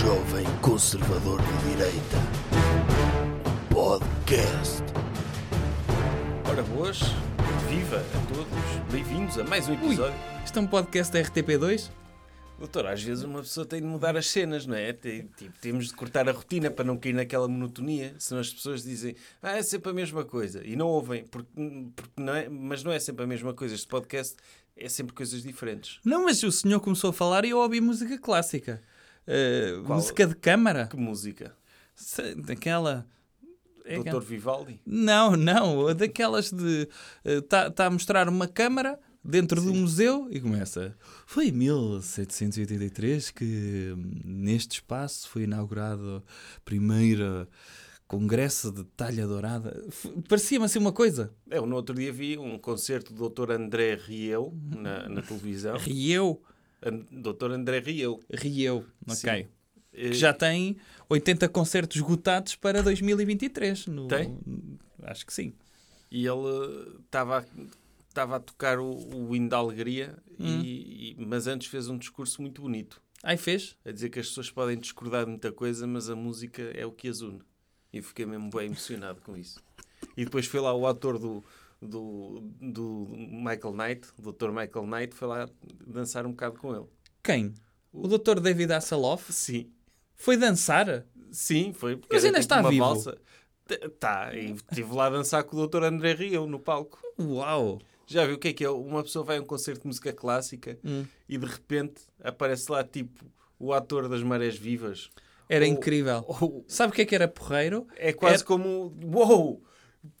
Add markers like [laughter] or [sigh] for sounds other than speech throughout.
jovem conservador de direita. Podcast. Ora boas, viva a todos, bem-vindos a mais um episódio. Isto é um podcast da RTP2? Doutor, às vezes uma pessoa tem de mudar as cenas, não é? Tem- tipo, temos de cortar a rotina para não cair naquela monotonia, senão as pessoas dizem, ah, é sempre a mesma coisa, e não ouvem, porque, porque não é, mas não é sempre a mesma coisa. Este podcast é sempre coisas diferentes. Não, mas o senhor começou a falar e eu ouvi música clássica. Uh, Qual? música de câmara. Que música? Daquela. é Doutor Vivaldi? Não, não. Daquelas de. Está tá a mostrar uma câmara dentro do museu e começa. Foi em 1783 que hum, neste espaço foi inaugurado a primeira congresso de talha dourada. Parecia-me assim uma coisa. Eu no outro dia vi um concerto do Dr. André Rieu na, na televisão. Rieu. Dr. André Rieu. Rieu. Ok. Eh, que já tem 80 concertos esgotados para 2023. No... Tem? Acho que sim. E ele estava estava a tocar o, o hino da alegria, Hum. e, e- mas antes fez um discurso muito bonito, Aí fez? a dizer que as pessoas podem discordar de muita coisa, mas a música é o que as une. E fiquei mesmo bem emocionado com isso. E depois foi lá o ator do, do, do Michael Knight, o Dr. Michael Knight, foi lá dançar um bocado com ele. Quem? O Dr. David Hasselhoff Sim, foi dançar? sim, foi. porque Mas ainda tipo está uma vivo? valsa. Tá, e estive lá a dançar com o Dr. André Rio no palco. Uau! Já viu o que é que é? Uma pessoa vai a um concerto de música clássica Hum. e de repente aparece lá tipo o ator das Marés Vivas. Era Ou- incrível. ou- Sabe o que é que era porreiro? é quase Era- como uou!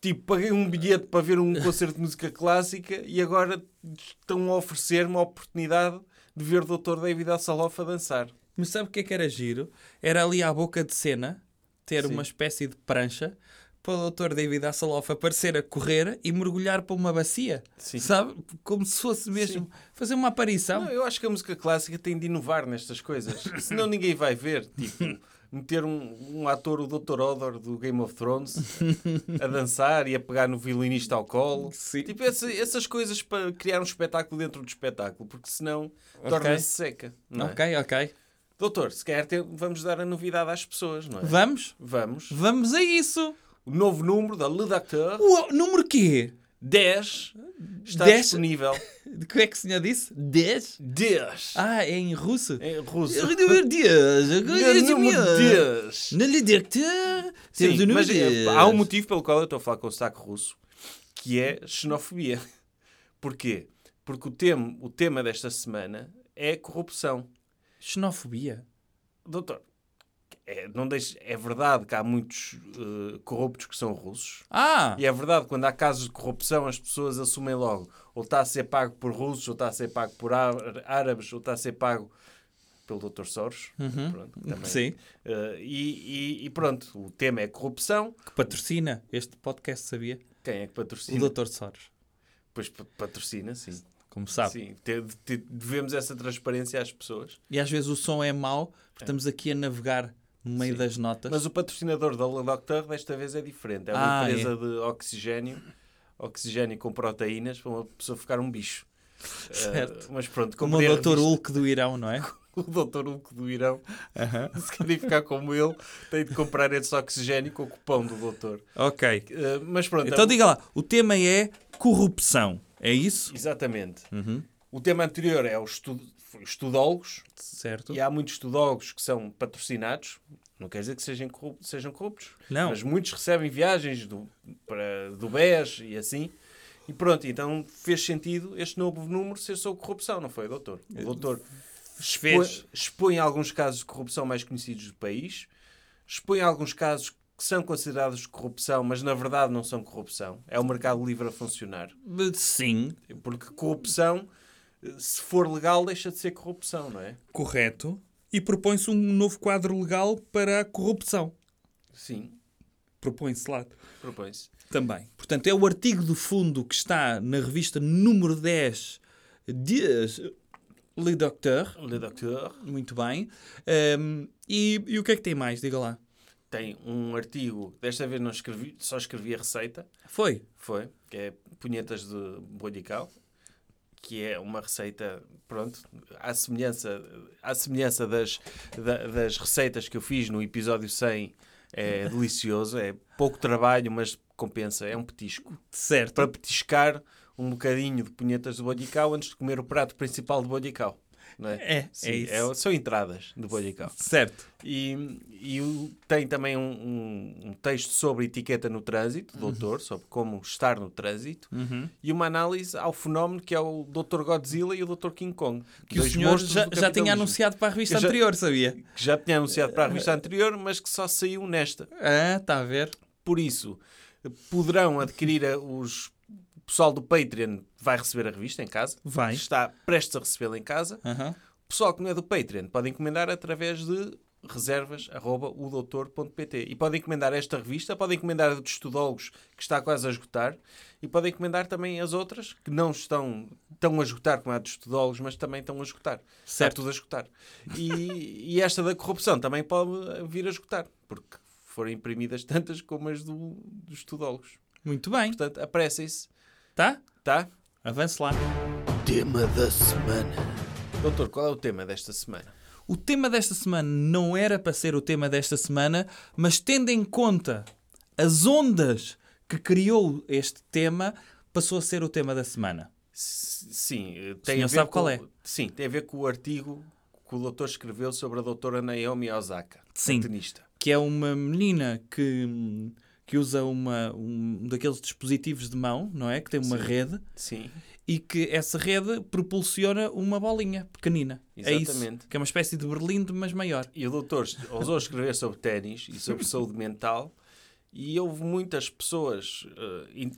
Tipo, paguei um bilhete para ver um concerto de música clássica e agora estão a oferecer-me a oportunidade de ver o Dr. David Hasselhoff a dançar. Mas sabe o que é que era giro? Era ali à boca de cena ter Sim. uma espécie de prancha para o Dr. David Hasselhoff aparecer a correr e mergulhar para uma bacia. Sim. Sabe? Como se fosse mesmo fazer uma aparição. Não, eu acho que a música clássica tem de inovar nestas coisas. Senão ninguém vai ver. Tipo, [laughs] meter um, um ator, o Dr. Odor do Game of Thrones, a dançar e a pegar no violinista ao colo. Sim. Tipo, essa- essas coisas para criar um espetáculo dentro do espetáculo, porque senão torna-se seca. Não é? Ok, ok. Doutor, se calhar tem- vamos dar a novidade às pessoas, não é? Vamos? Vamos. Vamos a isso! O novo número da Le Docteur, O número quê? 10, está 10? disponível. [laughs] De que é que o senhor disse? 10? 10. Ah, é em russo? Em russo. 10. Número 10. Na Lidecteur Sim, temos o número mas é, 10. há um motivo pelo qual eu estou a falar com o sotaque russo, que é xenofobia. [laughs] Porquê? Porque o tema, o tema desta semana é corrupção. Xenofobia. Doutor, é, não deixe, é verdade que há muitos eh, corruptos que são russos. Ah! E é verdade quando há casos de corrupção as pessoas assumem logo. Ou está a ser pago por russos, ou está a ser pago por árabes, ou está a ser pago pelo Dr. Soros. Pronto, também. Uhum. Sim. Eh, e, e- e pronto, o tema é corrupção. Que patrocina este podcast, sabia? Quem é que O patrocina? Dr. Soros. Pois pa- patrocina, sim. Como sabe. Sim, te- te- devemos essa transparência às pessoas. E às vezes o som é mau, porque estamos aqui a navegar no meio Sim. das notas. Mas o patrocinador da Docteur desta vez é diferente. É uma Ah, empresa de oxigênio, oxigênio com proteínas para uma pessoa ficar um bicho. Certo. Eh, mas pronto, Como o a Dr. Hulk do Irão, não é? [laughs] o Dr. Hulk do Irão. [laughs] Se querem ficar como ele, tem de comprar esse oxigênio com o cupom do doutor. ok. Eh, mas pronto, Então é- diga lá, o tema é corrupção. É isso? exatamente. Uhum. O tema anterior é os estu- estudólogos, Certo. E há muitos estudólogos que são patrocinados. Não quer dizer que sejam corruptos, sejam corruptos. Não. Mas muitos recebem viagens do, para, do BES e assim. E pronto, então fez sentido este novo número ser sobre corrupção, não foi, doutor? O doutor expõe, expõe alguns casos de corrupção mais conhecidos do país, expõe alguns casos que são considerados de corrupção, mas na verdade não são corrupção. É o mercado livre a funcionar. Sim, Porque corrupção, se for legal, deixa de ser corrupção, não é? correto. E propõe-se um novo quadro legal para a corrupção. Sim, Propõe-se lá propõe-se. também. Portanto, é o artigo de fundo que está na revista número 10 de Le Docteur. Le Docteur Muito bem. Ahm, e, e o que é que tem mais? Diga lá. tem um artigo, desta vez não escrevi, só escrevi a receita, Foi. foi, que é punhetas de bolho e cal, que é uma receita, pronto, à semelhança, à semelhança das, da- das receitas que eu fiz no episódio 100, é [laughs] delicioso. É pouco trabalho, mas compensa. É um petisco. Certo. Para petiscar um bocadinho de punhetas de bollicau antes de comer o prato principal de bollicau. Não é? É, é Sim, isso. são entradas de bollicau. Certo. E, e tem também um, um- um texto sobre etiqueta no trânsito, Uhum. doutor, sobre como estar no trânsito, Uhum. e uma análise ao fenómeno que é o Dr. Godzilla e o Dr. King Kong. Que o senhor já, do já tinha anunciado para a revista já- anterior, sabia? Que já tinha anunciado para a revista anterior, mas que só saiu nesta. Ah, está a ver? Por isso, poderão adquirir os. O pessoal do Patreon vai receber a revista em casa. Vai. Está prestes a recebê-la em casa. Aham. O pessoal que não é do Patreon pode encomendar através de reservas.udoutor.pt e podem encomendar esta revista, podem encomendar a de estudólogos que está quase a esgotar e podem encomendar também as outras que não estão tão a esgotar como a de estudólogos, mas também estão a esgotar. Está Certo. tudo a esgotar. E, e esta da corrupção também pode vir a esgotar, porque foram imprimidas tantas como as do, dos estudólogos. Muito bem. Portanto, apressem-se, Tá? tá? Avance lá. Tema da semana. Doutor, qual é o tema desta semana? O tema desta semana não era para ser o tema desta semana, mas tendo em conta as ondas que criou este tema, passou a ser o tema da semana. S- Sim, eh, tem senhor a ver sabe com, qual é? Sim, tem a ver com o artigo que o doutor escreveu sobre a doutora Naomi Osaka, Sim. tenista. Que é uma menina que, que usa uma, um daqueles dispositivos de mão, não é? Que tem uma Sim. rede Sim, e que essa rede propulsiona uma bolinha pequenina. É isso. Exatamente. Que é uma espécie de berlindo, mas maior. e o doutor ousou escrever sobre ténis e sobre saúde mental e houve muitas pessoas in-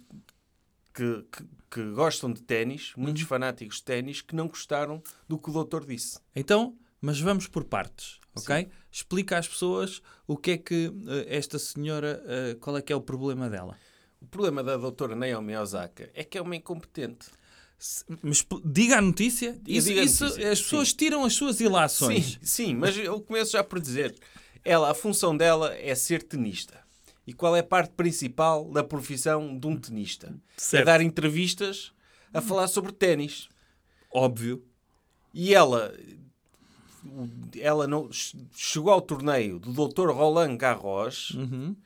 que, que, que gostam de ténis, Uhum. muitos fanáticos de ténis, que não gostaram do que o doutor disse. Então, mas vamos por partes, ok? Explica às pessoas o que é que eh, esta senhora, eh, qual é que é o problema dela. O problema da doutora Naomi Osaka é que é uma incompetente. Se- Mas diga a notícia, E isso, diga a isso- notícia, as pessoas sim. tiram as suas ilações. Sim, sim, mas eu começo já por dizer, ela, a função dela é ser tenista. E qual é a parte principal da profissão de um tenista? Certo. É dar entrevistas a falar sobre ténis. Óbvio. E ela, ela não, chegou ao torneio do Dr. Roland Garros, Uhum.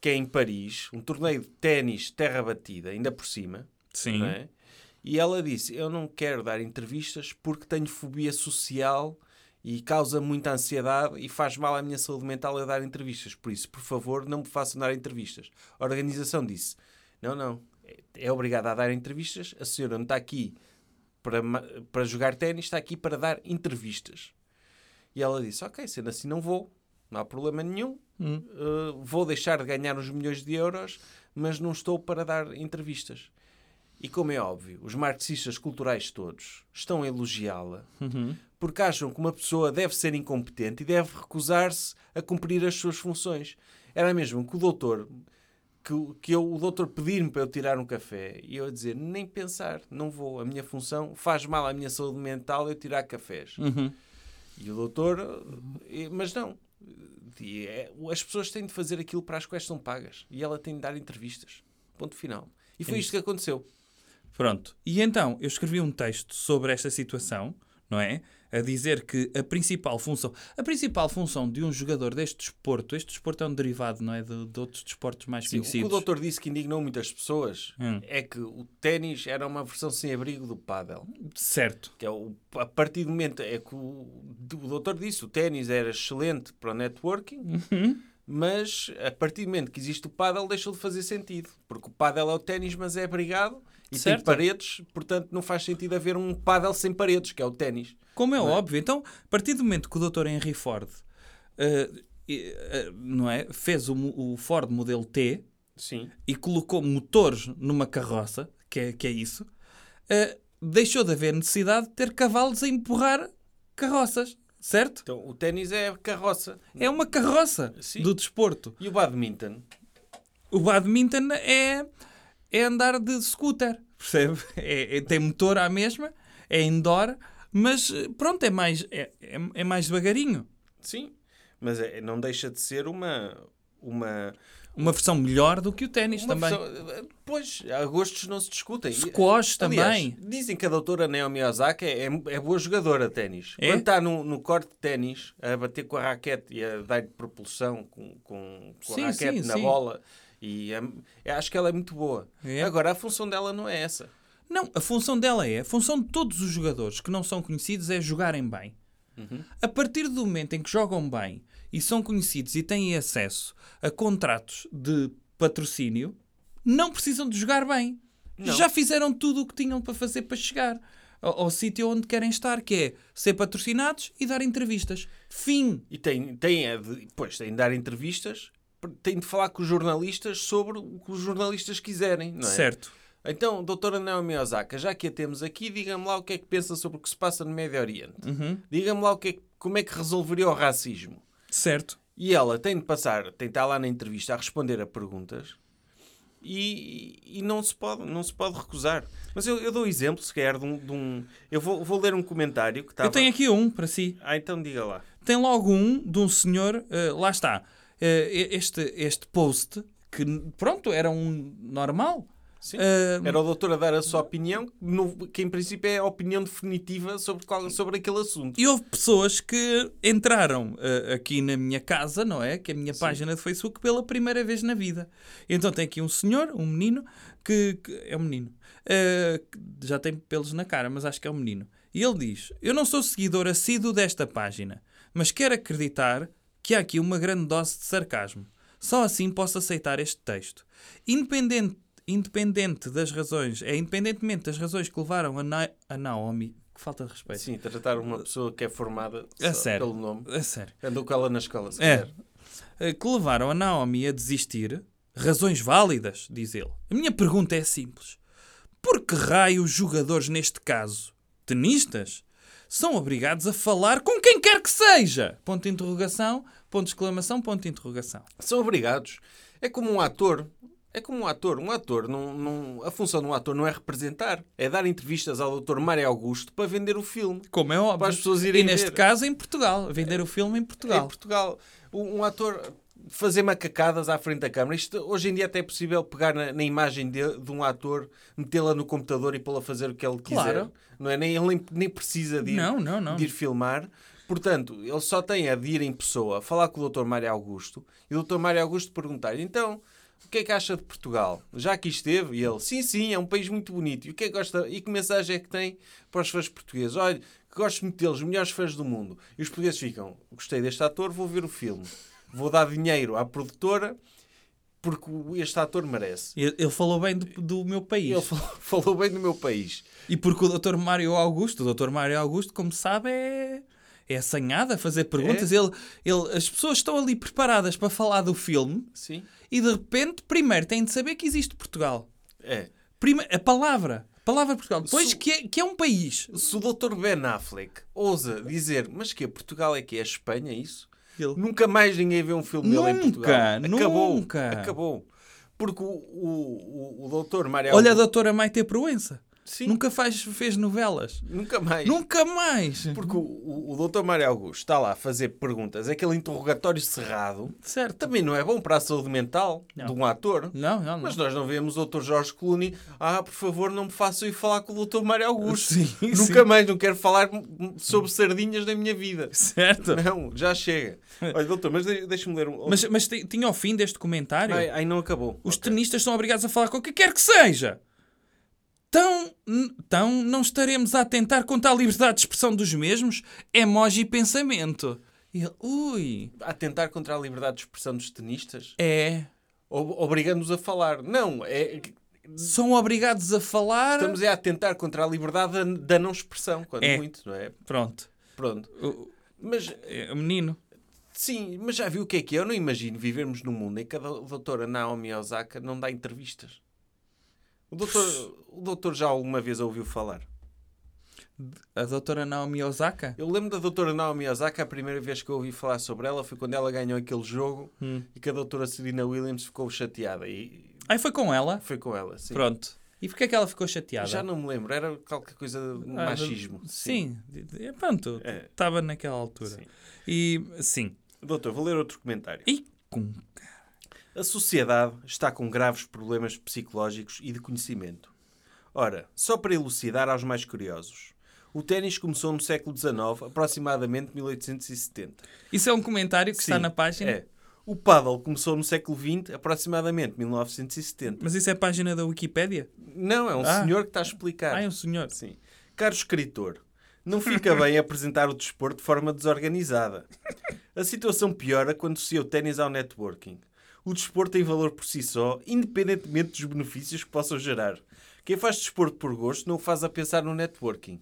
que é em Paris, um torneio de ténis terra batida, ainda por cima. Sim. é? E ela disse: Eu não quero dar entrevistas porque tenho fobia social e causa muita ansiedade e faz mal à minha saúde mental eu dar entrevistas. Por isso, por favor, não me façam dar entrevistas. A organização disse: Não, não, é- é obrigada a dar entrevistas. A senhora não está aqui para, para jogar ténis, está aqui para dar entrevistas. E ela disse: Ok, sendo assim, não vou, não há problema nenhum. Hum. Uh, vou deixar de ganhar uns milhões de euros, mas não estou para dar entrevistas. E como é óbvio, os marxistas culturais todos estão a elogiá-la Uhum. porque acham que uma pessoa deve ser incompetente e deve recusar-se a cumprir as suas funções. Era mesmo que o doutor, que, o- que eu, o doutor pedir-me para eu tirar um café e eu a dizer, nem pensar, não vou, a minha função faz mal à minha saúde mental eu tirar cafés. Uhum. E o doutor, eh, mas não. É- as pessoas têm de fazer aquilo para as quais são pagas. E ela tem de dar entrevistas. Ponto final. E foi É isto que aconteceu. Pronto. E então, eu escrevi um texto sobre esta situação, não é? A dizer que a principal função, a principal função de um jogador deste desporto, este desporto é um derivado, não é? De, de outros desportos mais Sim, o que conhecidos. o doutor disse que indignou muitas pessoas Hum. é que o ténis era uma versão sem abrigo do pádel. Certo. Que é o, a partir do momento é que o, o doutor disse o ténis era excelente para o networking, Uhum. mas a partir do momento que existe o pádel deixou de fazer sentido. Porque o pádel é o ténis, mas é abrigado e Certo. tem paredes, portanto não faz sentido haver um pádel sem paredes, que é o ténis. Como é óbvio. Então, a partir do momento que o Dr. Henry Ford eh, eh, não é? fez o, o Ford modelo T Sim. e colocou motores numa carroça, que é, que é isso, eh, deixou de haver necessidade de ter cavalos a empurrar carroças, certo? Então o ténis é carroça. É uma carroça Sim. do desporto. E o badminton? O badminton é, é andar de scooter, percebe? [laughs] É, é- tem motor à mesma, é indoor, mas eh, pronto, é mais, é, é, é mais devagarinho. Sim. Mas é- não deixa de ser uma, uma, Uma versão melhor do que o ténis também. versão- Pois, há gostos não se discutem. Squash também. dizem que a doutora Naomi Osaka é, é boa jogadora de ténis. É? Quando está no, no corte de ténis, a bater com a raquete e a dar propulsão com, com, com Sim, a raquete sim, na sim. bola, e é- acho que ela é muito boa. É? Agora, a função dela não é essa. Não, a função dela é, a função de todos os jogadores que não são conhecidos é jogarem bem. Uhum. A partir do momento em que jogam bem e são conhecidos e têm acesso a contratos de patrocínio, não precisam de jogar bem. Não. Já fizeram tudo o que tinham para fazer para chegar ao, ao sítio onde querem estar, que é ser patrocinados e dar entrevistas. Fim. E tem, tem, pois, tem de dar entrevistas, tem de falar com os jornalistas sobre o que os jornalistas quiserem, não é? Certo. Então, doutora Naomi Osaka, já que a temos aqui, diga-me lá o que é que pensa sobre o que se passa no Médio Oriente. Uhum. Diga-me lá o que é como é que resolveria o racismo. Certo. E ela tem de passar, tem de estar lá na entrevista a responder a perguntas e, e não, se pode, não se pode recusar. Mas eu, eu dou exemplo, se quer, de um... de um- eu vou, vou ler um comentário que estava... Eu tenho aqui um para si. Ah, então diga lá. tem logo um de um senhor, eh, lá está, este, este post, que pronto, era um normal. Sim. Eh, Era o doutor a dar a sua opinião, que em princípio é a opinião definitiva sobre, qual, sobre aquele assunto. e houve pessoas que entraram eh, aqui na minha casa, não é? Que é a minha página de Facebook, pela primeira vez na vida. Então tem aqui um senhor, um menino, que, que- é um menino, eh, que já tem pelos na cara, mas acho que é um menino. E ele diz: Eu não sou seguidor assíduo desta página, mas quero acreditar que há aqui uma grande dose de sarcasmo. Só assim posso aceitar este texto. Independente, independente das razões, é independentemente das razões que levaram a, Na- a Naomi, que falta de respeito. Sim, tratar uma pessoa que é formada sério. pelo nome. A sério. Andou com ela na escola, se É. calhar. Eh, Que levaram a Naomi a desistir, razões válidas, diz ele. A minha pergunta é simples. Por que raio os jogadores, neste caso, tenistas, são obrigados a falar com quem quer que seja? Ponto de interrogação, ponto de exclamação, ponto de interrogação. São obrigados. É como um ator. É como um ator. Um ator, não, não, a função de um ator não é representar. É dar entrevistas ao Dr. Mário Augusto para vender o filme. Como é óbvio. Para as pessoas irem e neste ver. caso em Portugal. Vender o filme em É Portugal. em Portugal. Um, um ator fazer macacadas à frente da câmara. Isto, hoje em dia até é possível pegar na, na imagem de, de um ator, metê-la no computador e pô-la fazer o que ele quiser. Não é? Nem, ele nem, nem precisa de ir, Não, não, não. de ir filmar. Portanto, ele só tem a de ir em pessoa, falar com o Dr. Mário Augusto e o Dr. Mário Augusto perguntar então, o que é que acha de Portugal? Já aqui esteve? E ele, sim, sim, é um país muito bonito. E, o que é que gosta, e que mensagem é que tem para os fãs portugueses? Olha, que gosto muito deles, os melhores fãs do mundo. E os portugueses ficam, gostei deste ator, vou ver o filme. Vou dar dinheiro à produtora porque este ator merece. Ele ele falou bem do, do meu país. Ele falou, [laughs] falou bem do meu país. E porque o Dr. Mário Augusto, o Dr. Mário Augusto, como sabe, é, é assanhado a fazer perguntas. Ele, ele, as pessoas estão ali preparadas para falar do filme Sim. e de repente, primeiro têm de saber que existe Portugal. É. Primeiro, a palavra. A palavra Portugal. Depois que é, que é um país. Se o Dr. Ben Affleck ousa dizer, mas que Portugal é que é Espanha, é isso? Ele- Nunca mais ninguém vê um filme dele em Nunca, Portugal. Acabou. nunca. Acabou. Porque o, o, o, o doutor Olha a doutora Maite Proença. Sim, Nunca faz, fez novelas. nunca mais. Nunca mais. Porque o, o, o doutor Mário Augusto está lá a fazer perguntas, aquele interrogatório cerrado, Certo. também não é bom para a saúde mental Não. de um ator. Não, não, não. Mas nós não vemos o Dr. Jorge Clooney. Ah, por favor, não me façam ir falar com o Dr. Mário Augusto. Sim, Nunca sim. mais, não quero falar sobre sardinhas na minha vida. Certo. Não, já chega. Olha, doutor, mas de- deixa-me ler um. Mas, mas ti- tinha o fim deste comentário. Ai, ai, não acabou. Os Ok. tenistas são obrigados a falar com o que quer que seja. Tão, n- tão não estaremos a atentar contra a liberdade de expressão dos mesmos? Emoji pensamento. E ele, ui, A tentar contra a liberdade de expressão dos tenistas? é. Ob- Obrigando-nos a falar. Não, é. São obrigados a falar. Estamos a tentar contra a liberdade da, não expressão, quando É. muito, não é? Pronto. Pronto. O, Mas, é, menino. sim, mas já viu o que é que é? Eu não imagino vivermos num mundo em que a do- doutora Naomi Osaka não dá entrevistas. O doutor, o doutor já alguma vez a ouviu falar? A doutora Naomi Osaka. Eu lembro da doutora Naomi Osaka, a primeira vez que eu ouvi falar sobre ela foi quando ela ganhou aquele jogo Hum. e que a doutora Serena Williams ficou chateada. E Aí foi com ela. foi com ela, sim. Pronto. E porquê é que ela ficou chateada? Já não me lembro, era qualquer coisa de Ah, machismo. Sim. sim. Pronto. É. Estava naquela altura. Sim. E sim. Doutor, vou ler outro comentário. E com. A sociedade está com graves problemas psicológicos e de conhecimento. Ora, só para elucidar aos mais curiosos. O ténis começou no século XIX, aproximadamente 1870. Isso é um comentário que está Sim, na página. É. O paddle começou no século XX, aproximadamente 1970. Mas isso é a página da Wikipédia? Não, é um Ah. senhor que está a explicar. Ah, é um senhor. Sim. Caro escritor, não fica bem [laughs] apresentar o desporto de forma desorganizada. A situação piora quando se o ténis ao networking. O desporto tem valor por si só, independentemente dos benefícios que possam gerar. Quem faz desporto por gosto não o faz a pensar no networking.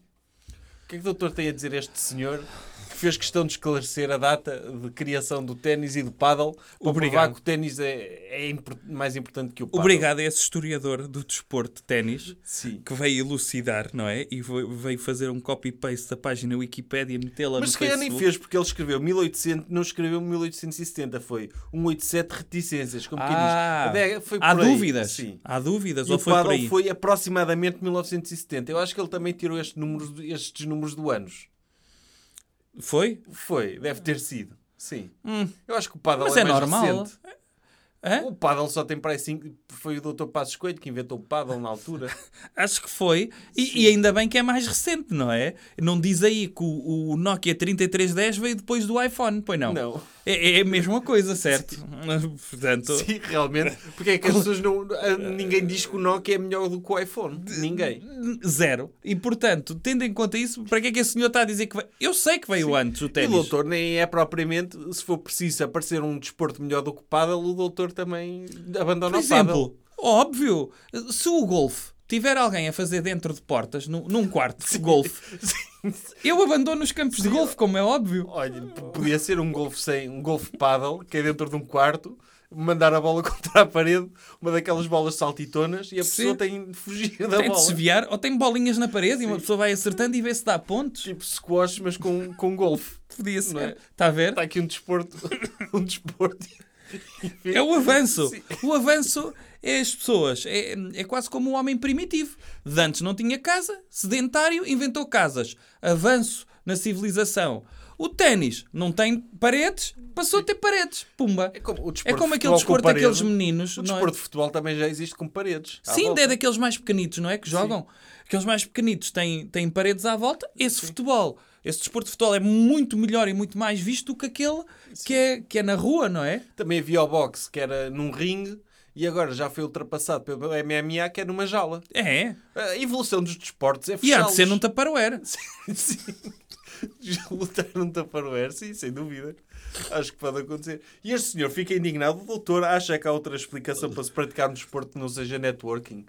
O que é que o doutor tem a dizer a este senhor que fez questão de esclarecer a data de criação do ténis e do paddle para provar Obrigado. que o ténis é, é impor- mais importante que o paddle? Obrigado a esse historiador do desporto de ténis que veio elucidar, não é? E veio fazer um copy-paste da página Wikipédia, metê-la no Mas se calhar nem fez, porque ele escreveu 1800, não escreveu 1870, foi 187 reticências, como Ah, quem diz. Foi há por dúvidas. Sim. Há dúvidas, E ou o foi por paddle aí? foi aproximadamente 1970. Eu acho que ele também tirou este número, estes números do anos. Foi? Foi, deve ter sido. Sim. Hum. Eu acho que o paddle Mas é, é mais normal. recente. Hã? O paddle só tem para aí 5. Foi o Dr. Passos Coelho que inventou o paddle na altura. [laughs] Acho que foi. E, e ainda bem que é mais recente, não é? Não diz aí que o, o Nokia 3310 veio depois do iPhone, pois não? Não. É, é a mesma coisa, certo? Portanto, Sim, realmente. Porque é que as pessoas não. Ninguém diz que o Nokia é melhor do que o iPhone. Ninguém. zero. E portanto, tendo em conta isso, para que é que esse senhor está a dizer que veio? Eu sei que veio antes o E o ténis. doutor nem é propriamente, se for preciso aparecer um desporto melhor do que o paddle, o doutor também abandona Por o paddle. exemplo, óbvio, se o golfe tiver alguém a fazer dentro de portas, num, num quarto de golfe, [laughs] eu abandono os campos de golfe, como é óbvio. Olha, podia ser um golfe sem um golfe paddle, que é dentro de um quarto, mandar a bola [laughs] contra a parede, uma daquelas bolas saltitonas, e a pessoa Sim. tem de fugir da Tem de bola. desviar, ou tem bolinhas na parede e uma pessoa vai acertando e vê se dá pontos. Tipo squash, mas com, com golfe. Podia é? ser. Está a ver? Está aqui um desporto. [laughs] um desporto. É o avanço. Sim. O avanço é as pessoas. É, é quase como o homem primitivo. De antes não tinha casa, sedentário, inventou casas. Avanço na civilização. O ténis não tem paredes, passou a ter paredes. Pumba. É como, É como aquele desporto daqueles meninos. O é? desporto de futebol também já existe com paredes. Sim, é daqueles mais pequenitos, não é? Que jogam. Aqueles mais pequenitos têm, têm paredes à volta. Esse futebol, esse desporto de futebol é muito melhor e muito mais visto do que aquele que é, que é na rua, não é? Também havia o boxe, que era num ringue, e agora já foi ultrapassado pelo MMA, que é numa jaula. É. A evolução dos desportos é E há fechá-los. de ser num taparoeira. [laughs] Sim. [laughs] Lutar num taparoeiro, sim, sem dúvida. Acho que pode acontecer. E este senhor fica indignado. O doutor acha que há outra explicação para se praticar um desporto que não seja networking.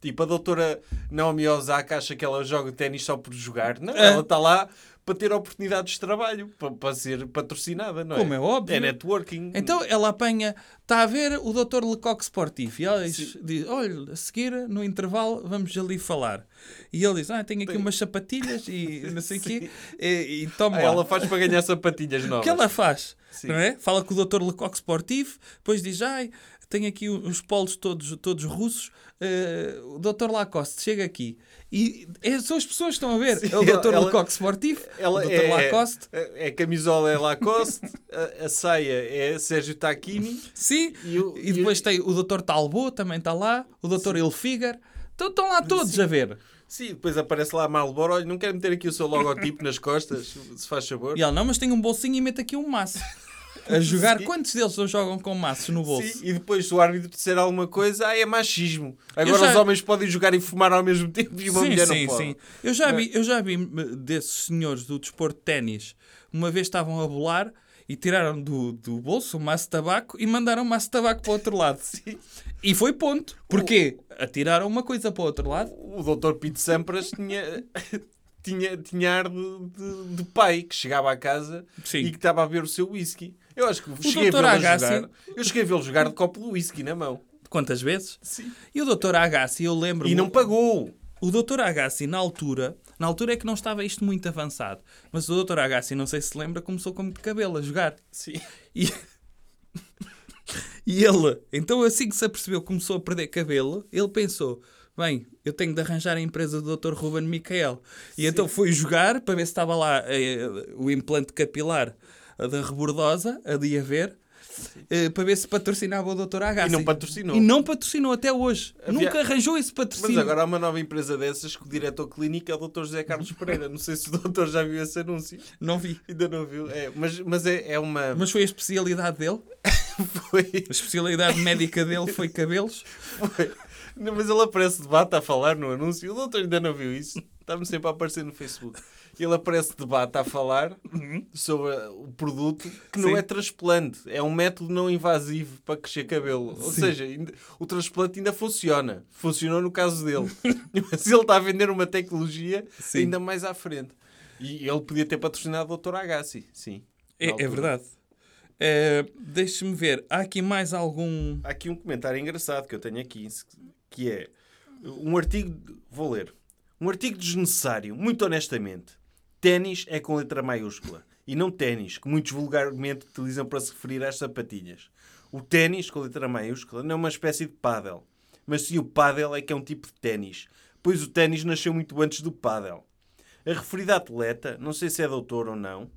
Tipo, a doutora Naomi Osaka acha que ela joga ténis só por jogar. Não, É. ela está lá para ter oportunidades de trabalho, para, para ser patrocinada, não é? Como é óbvio. É networking. Então ela apanha, está a ver o Dr. Lecoq Sportivo e ela diz, diz, olha, a seguir, no intervalo, vamos ali falar. E ele diz, ah, tenho aqui umas sapatilhas e não sei o quê, e, e toma Ah, ela faz para ganhar sapatilhas [laughs] O novas. que ela faz? Sim. Não é? Fala com o Dr. Lecoq Sportivo, depois diz, ai, tenho aqui os polos todos, todos russos, eh, o Dr. Lacoste chega aqui. E é, são as pessoas que estão a ver. Sim, é o Dr. ela- Lecoq Sportivo, Ela o Dr. é, Lacoste. É, é camisola é Lacoste, a, a saia é Sérgio Tacchini. Sim, E o- e, e depois o- tem o Dr. Talbot, também está lá, o Dr. Ilfiger. Então estão lá todos a ver. Sim, depois aparece lá a Marlboro. Olha, não quero meter aqui o seu logotipo nas costas, se faz favor. E ele, não, mas tem um bolsinho e mete aqui um maço. [laughs] A jogar, Sim. quantos deles não jogam com maços no bolso? Sim, e depois, se o árbitro disser alguma coisa, ah, é machismo. Agora já- os homens podem jogar e fumar ao mesmo tempo e uma sim, mulher sim, não pode. sim. Eu já, é? vi, eu já vi eh, desses senhores do desporto de ténis, uma vez estavam a bolar e tiraram do, do bolso um maço de tabaco e mandaram um maço de tabaco para o outro lado. [laughs] E foi ponto. Porquê? Atiraram uma coisa para o outro lado. O doutor Pete Sampras tinha, [laughs] tinha, tinha ar de, de- de pai que chegava à casa Sim. e que estava a beber o seu whisky. Eu acho que cheguei a Dr. vê-lo a Agassi- jogar. Eu cheguei a vê-lo jogar de copo de whisky na mão. Quantas vezes? Sim. E o Dr. Agassi, eu lembro E não pagou. O Dr. Agassi, na altura, na altura é que não estava isto muito avançado, mas o Dr. Agassi, não sei se se lembra, começou com muito cabelo a jogar. Sim. E, [laughs] e ele, então assim que se apercebeu que começou a perder cabelo, ele pensou: bem, eu tenho de arranjar a empresa do Dr. Ruben Micael. E então foi jogar para ver se estava lá eh, o implante capilar da rebordosa, a de haver. eh, para ver se patrocinava o Dr. Agassi. E não patrocinou. E não patrocinou até hoje. Havia- Nunca arranjou esse Mas patrocínio. agora há uma nova empresa dessas que o diretor clínico é o Dr. José Carlos Pereira. Não sei se o doutor já viu esse anúncio. Não vi. Ainda não viu. É, mas mas é, é uma. Mas foi a especialidade dele. [laughs] Foi, A especialidade médica dele foi cabelos. foi. Não, mas ele aparece de bata a falar no anúncio. O doutor ainda não viu isso. Está-me sempre a aparecer no Facebook. Ele aparece de bata a falar sobre o produto que não Sim. é transplante. É um método não invasivo para crescer cabelo. Ou Sim. seja, ainda- o transplante ainda funciona. Funcionou no caso dele. [laughs] mas ele está a vender uma tecnologia Sim. ainda mais à frente. E ele podia ter patrocinado o Dr. Agassi. Sim. É, é verdade. Eh, Deixe-me ver. Há aqui mais algum. Há aqui um comentário engraçado que eu tenho aqui, que é um artigo, vou ler, um artigo desnecessário, muito honestamente. Ténis é com letra maiúscula e não ténis, que muitos vulgarmente utilizam para se referir às sapatilhas. O ténis, com letra maiúscula, não é uma espécie de pádel, mas sim o pádel é que é um tipo de ténis, pois o ténis nasceu muito antes do pádel. A referida atleta, não sei se é doutor ou não,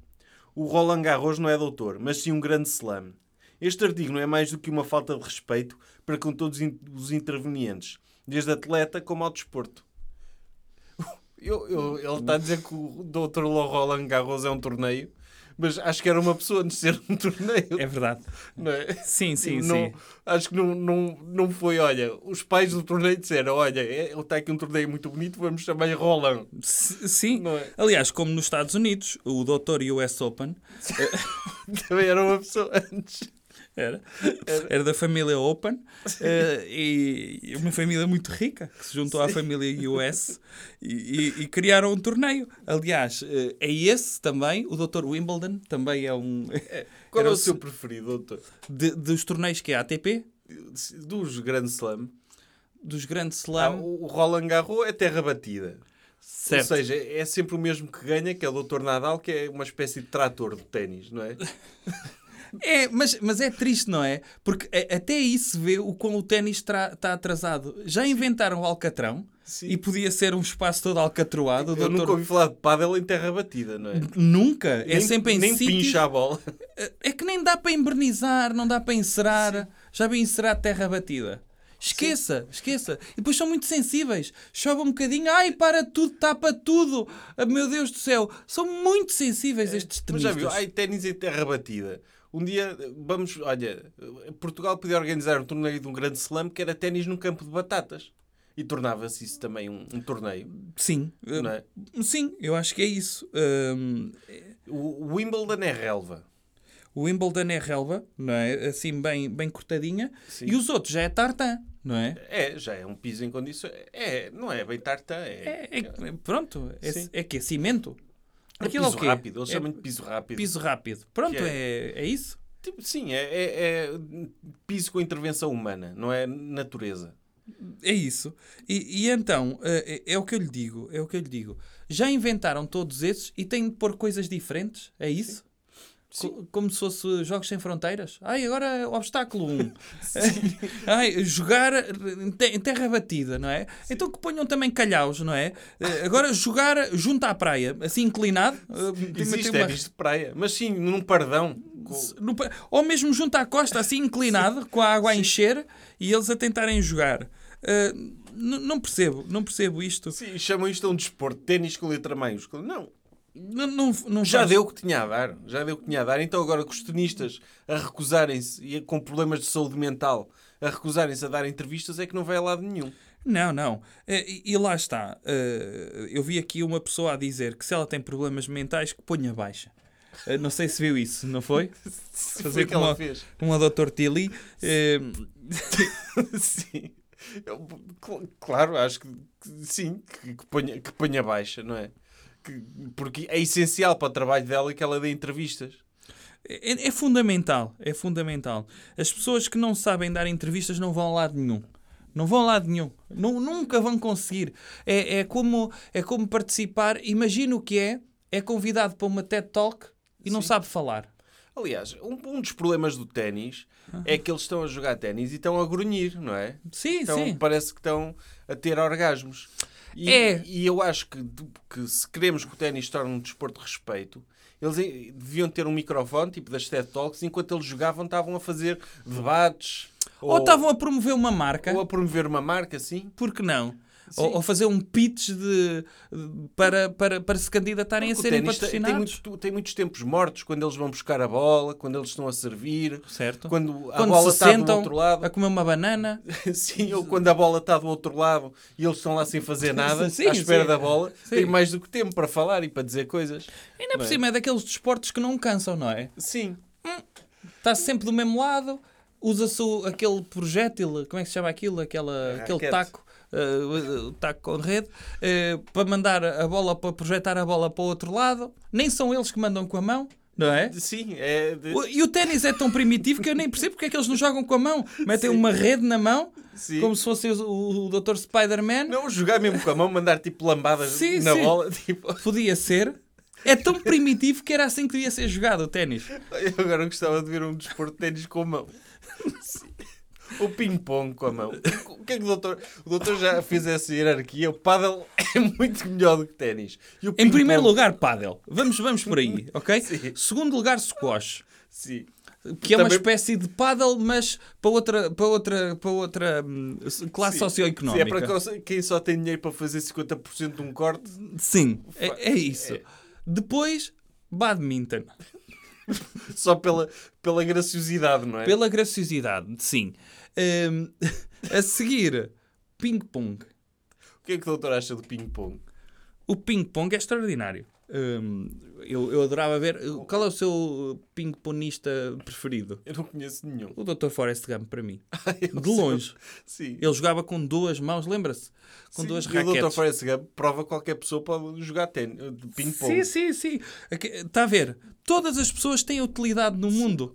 o Roland Garros não é doutor, mas sim um grande slam. Este artigo não é mais do que uma falta de respeito para com todos os intervenientes, desde atleta como ao desporto. Eu- eu- ele está a dizer que o Dr. Roland Garros é um torneio, mas acho que era uma pessoa antes de ser um torneio. É verdade. Não é? Sim, sim, Não- sim. Acho que não, não, não foi, olha, os pais do torneio disseram, olha, é- está aqui um torneio muito bonito, vamos chamar-lhe Roland. S- Sim. É? Aliás, como nos Estados Unidos, o Dr. US Open [laughs] Também era uma pessoa antes. Era, era da família Open eh, e uma família muito rica que se juntou à família US e, e- e criaram um torneio. Aliás, eh, é esse também, o Dr. Wimbledon, também é um. [laughs] Qual era é o o seu se- preferido, doutor? de- dos torneios que é a ATP, Dos Grand Slam. dos Grand Ah, Slam. o o Roland Garros é terra batida. certo. Ou seja, é sempre o mesmo que ganha, que é o Dr. Nadal, que é uma espécie de trator de ténis, não é? [laughs] É, mas, mas é triste, não é? Porque até aí se vê o como o ténis está atrasado. Já inventaram o Alcatrão Sim. e podia ser um espaço todo alcatroado. Eu nunca doutor... ouvi falar de pádel em terra batida, não é? Nunca. É nem, sempre em Nem sítios- pincha a bola. É que nem dá para embernizar, não dá para encerar. Já vi encerar terra batida. Esqueça, esqueça. E depois são muito sensíveis. Chove um bocadinho, ai, para tudo, tapa tudo. Ah, meu Deus do céu. São muito sensíveis estes É, Mas já tenistas. viu? Ai, ténis em terra batida. Um dia, vamos, olha, Portugal podia organizar um torneio de um grande slam que era ténis num campo de batatas. E tornava-se isso também um, um torneio, Sim, é? sim, eu acho que é isso. Hum, O o Wimbledon é relva. o Wimbledon é relva, não é? Assim, bem, bem cortadinha. Sim. E os outros já é tartan, não é? É, já é um piso em condições. É, não é bem tartan. É, É, é- pronto, é, é que é cimento. É Aquilo é o piso quê? rápido. Eles É chamam de piso rápido. piso rápido. Pronto, Que é, é isso. Tipo, sim, é, é- é piso com intervenção humana, não é natureza. É isso. E, e então, eh, é, é o que eu lhe digo, é o que eu lhe digo. Já inventaram todos esses e têm de pôr coisas diferentes? É isso? Co- Como se fosse Jogos Sem Fronteiras? Ai, agora é obstáculo [laughs] 1. [laughs] Ai, jogar em te- em terra batida, não é? Então que ponham também calhaus, não é? Eh, Agora jogar junto à praia, assim inclinado. eh, Existe uma- ténis de praia, mas sim, num pardão. no ou mesmo junto à costa, assim inclinado, com a água a encher e eles a tentarem jogar. N- não percebo, não percebo isto. Sim, chamam isto a um desporto, ténis com letra maiúscula. Não, Não, não, não já faz- deu o que tinha a dar. Já deu o que tinha a dar. Então agora com os tenistas a recusarem-se, e com problemas de saúde mental, a recusarem-se a dar entrevistas, é que não vai a lado nenhum. Não, não. Eh, E, e lá está. Eh, eu vi aqui uma pessoa a dizer que se ela tem problemas mentais, que ponha baixa. Eh, não sei se viu isso, não foi? [laughs] Se Fazer foi que ela fez. Uma Dr. Tilly. eh, [laughs] sim. Eu, cl- claro, acho que, que sim, que, que, ponha, que ponha baixa, não é? Que- porque é essencial para o trabalho dela que ela dê entrevistas. É, é fundamental, é fundamental. As pessoas que não sabem dar entrevistas não vão a lado nenhum. Não vão a lado nenhum. Nu- nunca vão conseguir. É, é, como, é como participar. Imagina o que é. É convidado para uma TED Talk e não Sim. sabe falar. Aliás, um, um dos problemas do ténis é que eles estão a jogar ténis e estão a grunhir, não é? Sim, Então sim. parece que estão a ter orgasmos. E, É. e eu acho que, que se queremos que o ténis torne um desporto de respeito, eles deviam ter um microfone, tipo das TED Talks, enquanto eles jogavam estavam a fazer debates. Ou estavam a promover uma marca, ou a promover uma marca, assim. por que não? Ou, ou fazer um pitch de, para, para, para se candidatarem a O serem ténis tem, patrocinados. muitos, tem muitos tempos mortos, quando eles vão buscar a bola, quando eles estão a servir, Certo? quando a Quando bola se está do outro lado. a comer uma banana. [laughs] Sim, ou quando a bola está do outro lado e eles estão lá sem fazer [laughs] nada, Sim, à espera sim. da bola, Sim. tem mais do que tempo para falar e para dizer coisas. Ainda por é? cima é daqueles desportos que não cansam, não é? Sim. Está sempre do mesmo lado, usa-se aquele projétil, como é que se chama aquilo? Aquela, aquele taco, eh, o taco com rede, eh, para mandar a bola, para projetar a bola para o outro lado. Nem são eles que mandam com a mão, não é? Sim, é. de- O- E o ténis é tão primitivo que eu nem percebo porque é que eles não jogam com a mão. Metem Sim. uma rede na mão, Sim. como se fosse o, o, o Dr. Spider-Man. Não, jogar mesmo com a mão, mandar tipo lambadas Sim, na sim. bola. [laughs] Tipo, Podia ser. É tão primitivo que era assim que devia ser jogado o ténis. eu agora gostava de ver um desporto de ténis com a mão. Sim. O ping-pong com a mão. O que é que o doutor... O doutor já fez essa hierarquia. O paddle é muito melhor do que ténis. Em primeiro lugar, pádel. Vamos, vamos por aí, ok? [laughs] Sim. Segundo lugar, squash. Sim. Que é uma espécie de paddle, mas para outra, para outra, para outra hum, classe Sim. socioeconómica. Sim, é para quem só tem dinheiro para fazer 50% de um corte. Sim, é, é isso. Depois, badminton. [laughs] Só pela, pela graciosidade, não é? Pela graciosidade, sim. Hum, [laughs] a seguir, ping-pong. O que é que o doutor acha do ping-pong? O ping-pong é extraordinário. Hum, eu, eu adorava ver. Qual é o seu ping-pongista preferido? Eu não conheço nenhum. O Dr. Forrest Gump, para mim. [laughs] Eu De longe. Sim. Ele jogava com duas mãos, lembra-se? Com Sim, duas e o Dr. raquetes. Forrest Gump prova que qualquer pessoa pode jogar tênis, de ping-pong. Sim, sim, sim. Está a ver? Todas as pessoas têm utilidade no mundo.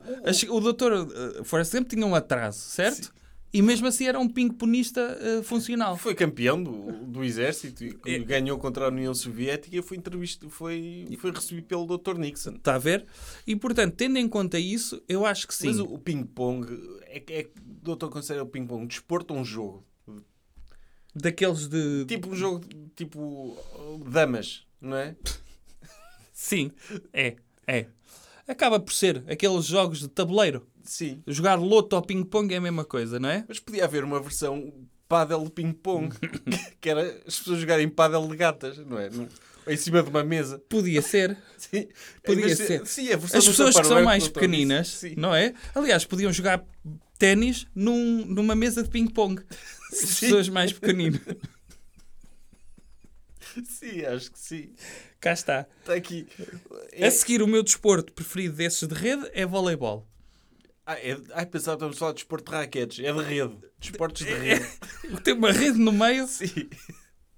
O uh, Forrest Gump tinha um atraso, certo? E mesmo assim era um ping-ponista uh, funcional. Foi campeão do, do exército e [laughs] É. ganhou contra a União Soviética e foi, entrevista, foi, foi recebido pelo Dr. Nixon. Está a ver? E portanto, tendo em conta isso, eu acho que sim. Mas o, o ping-pong, é, é, o doutor considera o ping-pong um desporto ou um jogo? Daqueles de. Tipo um jogo, tipo damas, não é? [laughs] Sim, é, é. Acaba por ser aqueles jogos de tabuleiro. Sim. Jogar loto ou ping-pong é a mesma coisa, não é? Mas podia haver uma versão pádel de ping-pong, [laughs] que era as pessoas jogarem pádel de gatas, não é? Em cima de uma mesa. Podia ser. [laughs] Sim, Podia ser. de- Sim, As pessoas que são mais pequeninas, não é? Aliás, podiam jogar ténis num, numa mesa de ping-pong. [laughs] As pessoas mais pequeninas. Sim, acho que sim. Cá está. Está aqui. A seguir, o meu desporto preferido desses de rede é voleibol. Ah, é... Ai, pensava que estamos a falar de desporto de raquetes. É de rede. Desportos de rede. [laughs] Tem uma rede no meio, Sim.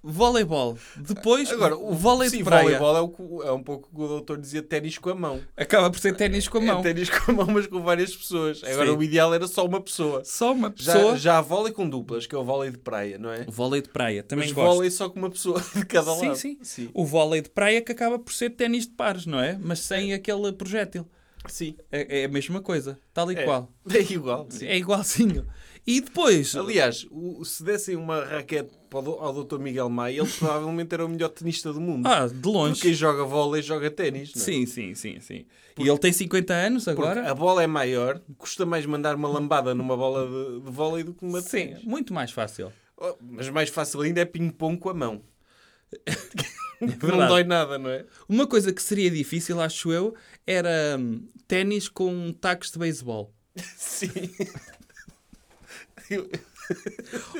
voleibol. Depois, Agora, o vôlei sim, de praia. voleibol é, o, é um pouco o que o doutor dizia ténis com a mão. Acaba por ser ténis com a mão. É ténis com a mão, mas com várias pessoas. Agora, Sim. o ideal era só uma pessoa. Só uma Já, pessoa. já há vôlei com duplas, que é o vôlei de praia, não é? O vôlei de praia, também Mas gosto. vôlei só com uma pessoa [laughs] de cada Sim, lado. sim, O vôlei de praia que acaba por ser ténis de pares, não é? Mas sem aquele projétil. Sim. É, é a mesma coisa, tal e É. qual. [laughs] É igual. sim. É igualzinho. E depois, Aliás, o- se dessem uma raquete ao Dr. Miguel Maia, ele provavelmente era o melhor tenista do mundo. ah, de Porque longe. quem joga vôlei joga ténis. não é? Sim, sim, sim, sim. E ele tem 50 anos Porque agora? a bola é maior, custa mais mandar uma lambada numa bola de, de vôlei do que uma de Sim, ténis. muito mais fácil. Oh, mas mais fácil ainda é ping-pong com a mão. [laughs] não verdade. dói nada, não é? Uma coisa que seria difícil, acho eu, era hum, ténis com tacos de beisebol. [laughs] Sim. Eu-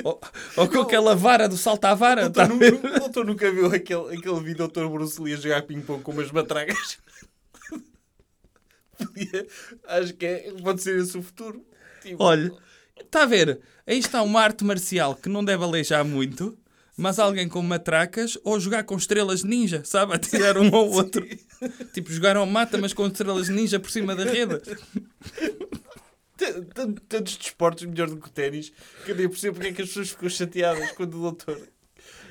Ou, ou com aquela vara do salto à vara. O tá doutor, nu- o doutor nunca viu aquele, aquele vídeo do Dr. Bruce Lee a jogar ping-pong com umas matracas? Podia- Acho que é, pode ser esse o futuro. Tipo, Olha, está a ver? Aí está uma arte marcial que não deve aleijar muito, mas alguém com matracas ou jogar com estrelas ninja, sabe? [laughs] A tirar um ao outro. [laughs] Tipo, jogar ao mata, mas com estrelas ninja por cima da rede. tantos desportos melhor do que o ténis que eu nem percebo porque é que as pessoas ficam chateadas quando o doutor.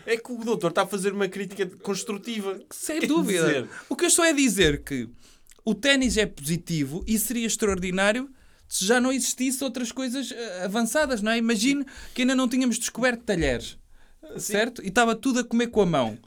É que o doutor está a fazer uma crítica construtiva. Sem dúvida. dizer, O que eu estou é dizer que o ténis é positivo e seria extraordinário se já não existisse outras coisas eh, avançadas, não é? Imagine que ainda não tínhamos descoberto talheres, certo? E estava tudo a comer com a mão,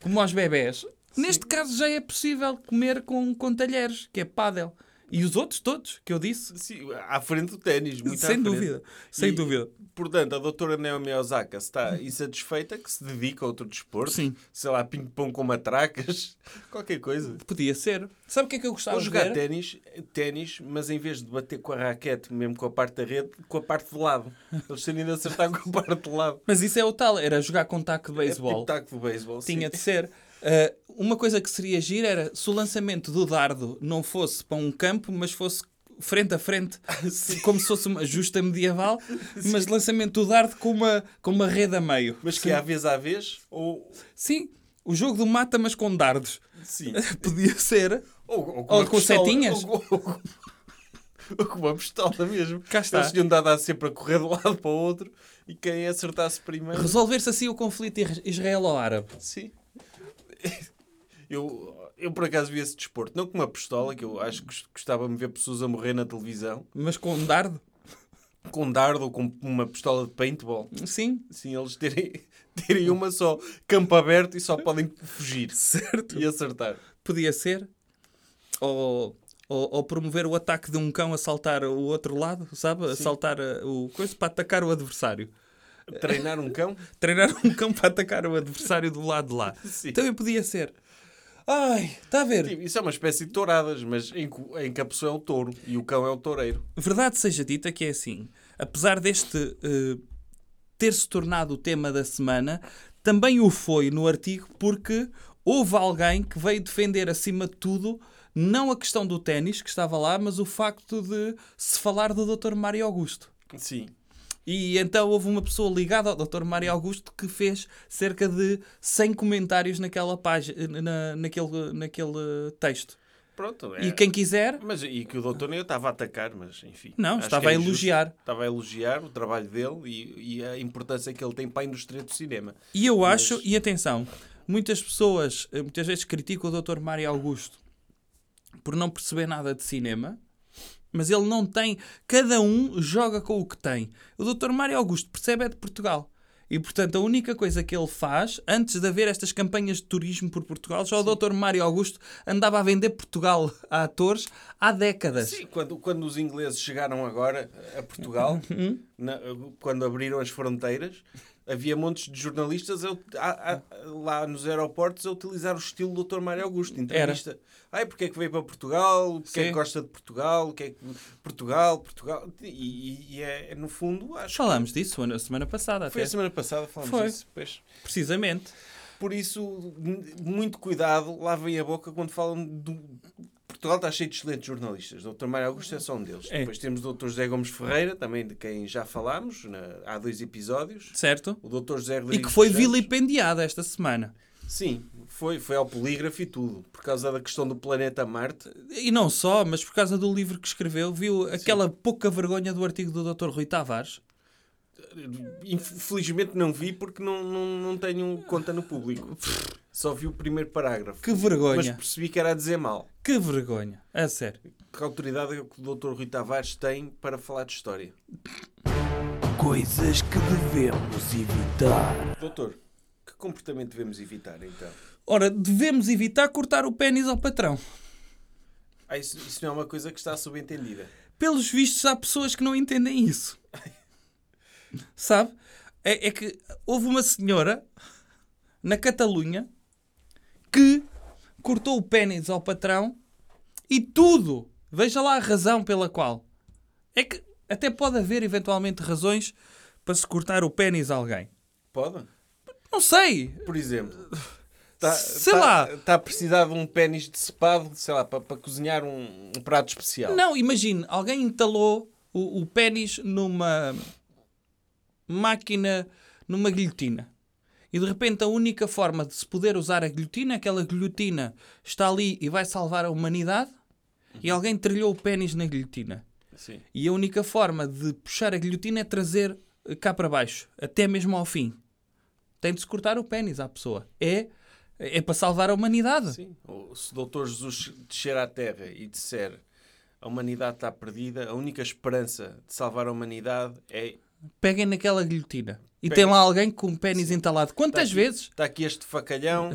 como aos bebés. Neste caso já é possível comer com, com talheres, que é pádel. E os outros todos, que eu disse, Sim, à frente do ténis, muito sem dúvida. Sem E, dúvida. Portanto, a doutora Naomi Osaka está insatisfeita que se dedica a outro desporto. Sim. Sei lá, ping-pong com matracas, [laughs] qualquer coisa. Podia ser. Sabe o que é que eu gostava Ou de jogar ver? ténis, ténis, mas em vez de bater com a raquete, mesmo com a parte da rede, com a parte de lado. Eles terem de acertar com a [laughs] parte de lado. Mas isso é o tal, era jogar com taco de É beisebol. tipo taco de beisebol. Tinha sim. de ser. Uh, uma coisa que seria giro era se o lançamento do dardo não fosse para um campo, mas fosse frente a frente, [laughs] como se fosse uma justa medieval, [laughs] mas lançamento do dardo com uma, com uma rede a meio. Mas que é à vez à vez, ou... Sim, o jogo do mata, mas com dardos. Sim. [laughs] Podia ser. Ou, ou Ou uma com pistola, setinhas? Ou, ou- ou com uma pistola mesmo. Cá está. Eles tinham dado a sempre a correr de um lado para o outro e quem acertasse primeiro... Resolver-se assim o conflito israelo-árabe. Sim. Eu, eu por acaso vi esse desporto, não com uma pistola, que eu acho que gost- gostava-me ver pessoas a morrer na televisão, Mas com um dardo? com um dardo ou com uma pistola de paintball. Sim. Sim, eles terem, [laughs] terem uma só, campo aberto e só podem fugir Certo. e acertar. Podia ser. Ou, ou, ou promover o ataque de um cão a saltar o outro lado, sabe? A saltar uh, o coisa para atacar o adversário. Treinar um cão? Treinar um cão para atacar o adversário do lado de lá. [laughs] Sim. Também podia ser. Ai, está a ver? Sim, Isso é uma espécie de touradas, mas em, que- em que a pessoa é o touro e o cão é o toureiro. Verdade seja dita que é assim. Apesar deste eh, ter-se tornado o tema da semana, também o foi no artigo porque houve alguém que veio defender acima de tudo não a questão do ténis que estava lá, mas o facto de se falar do Dr. Mário Augusto. Sim. E então houve uma pessoa ligada ao Dr. Mário Augusto que fez cerca de 100 comentários naquela página, na, naquele, naquele texto. Pronto. É. E quem quiser, Mas, e que o doutor nem eu estava a atacar, mas enfim. Não, estava é a elogiar. Estava a elogiar o trabalho dele e, e a importância que ele tem para a indústria do cinema. E eu Mas- acho, e atenção, muitas pessoas eh, muitas vezes criticam o Dr. Mário Augusto por não perceber nada de cinema, mas ele não tem. Cada um joga com o que tem. O Dr. Mário Augusto percebe é de Portugal. E, portanto, a única coisa que ele faz, antes de haver estas campanhas de turismo por Portugal, já o Dr. Mário Augusto andava a vender Portugal a atores há décadas. Sim, quando, quando os ingleses chegaram agora a Portugal, [laughs] Uhum. na- quando abriram as fronteiras, havia montes de jornalistas a- a- a- lá nos aeroportos a utilizar o estilo do Dr. Mário Augusto. Entrevista. Ai, porque é que veio para Portugal? Porque é que gosta de Portugal? Que é que... Portugal, Portugal. E, e- é, no fundo, acho Falámos disso na semana passada, que foi até. a semana passada falamos Foi. disso. Pois. Precisamente. Por isso, muito cuidado, lavem a boca quando falam do. Portugal está cheio de excelentes jornalistas. O Dr. Mário Augusto é só um deles. É. Depois temos o Dr. José Gomes Ferreira, também de quem já falámos na- há dois episódios. Certo? O Dr. José E Rodrigues que foi vilipendiado esta semana. Sim, foi, foi ao polígrafo e tudo. Por causa da questão do planeta Marte. E não só, mas por causa do livro que escreveu, viu aquela pouca vergonha do artigo do Dr. Rui Tavares. Infelizmente não vi porque não, não, não tenho conta no público. [laughs] Só vi o primeiro parágrafo. Que Mas vergonha. percebi que era a dizer mal. Que vergonha. A sério. Que autoridade é que o Dr. Rui Tavares tem para falar de história? Coisas que devemos evitar. Doutor, que comportamento devemos evitar então? Ora, devemos evitar cortar o pênis ao patrão. Ah, isso, isso não é uma coisa que está subentendida. Pelos vistos, há pessoas que não entendem isso. [laughs] Sabe? É, é que houve uma senhora na Catalunha que cortou o pênis ao patrão e tudo. Veja lá a razão pela qual. É que até pode haver eventualmente razões para se cortar o pênis a alguém. Pode? Não sei. Por exemplo, está, Sei está- lá. está a precisar de um pênis de cepado, sei lá, para, para cozinhar um, um prato especial. Não, imagine, alguém entalou o, o pênis numa máquina, numa guilhotina. E de repente a única forma de se poder usar a guilhotina, aquela guilhotina está ali e vai salvar a humanidade, e alguém trilhou o pênis na guilhotina. Sim. E a única forma de puxar a guilhotina é trazer eh, cá para baixo, até mesmo ao fim. Tem de se cortar o pênis à pessoa. É, é para salvar a humanidade. Sim. Se o doutor Jesus descer à Terra e disser a humanidade está perdida, a única esperança de salvar a humanidade é Peguem naquela guilhotina. E Peguem. tem lá alguém com o pênis entalado. Quantas aqui. vezes? está aqui este facalhão,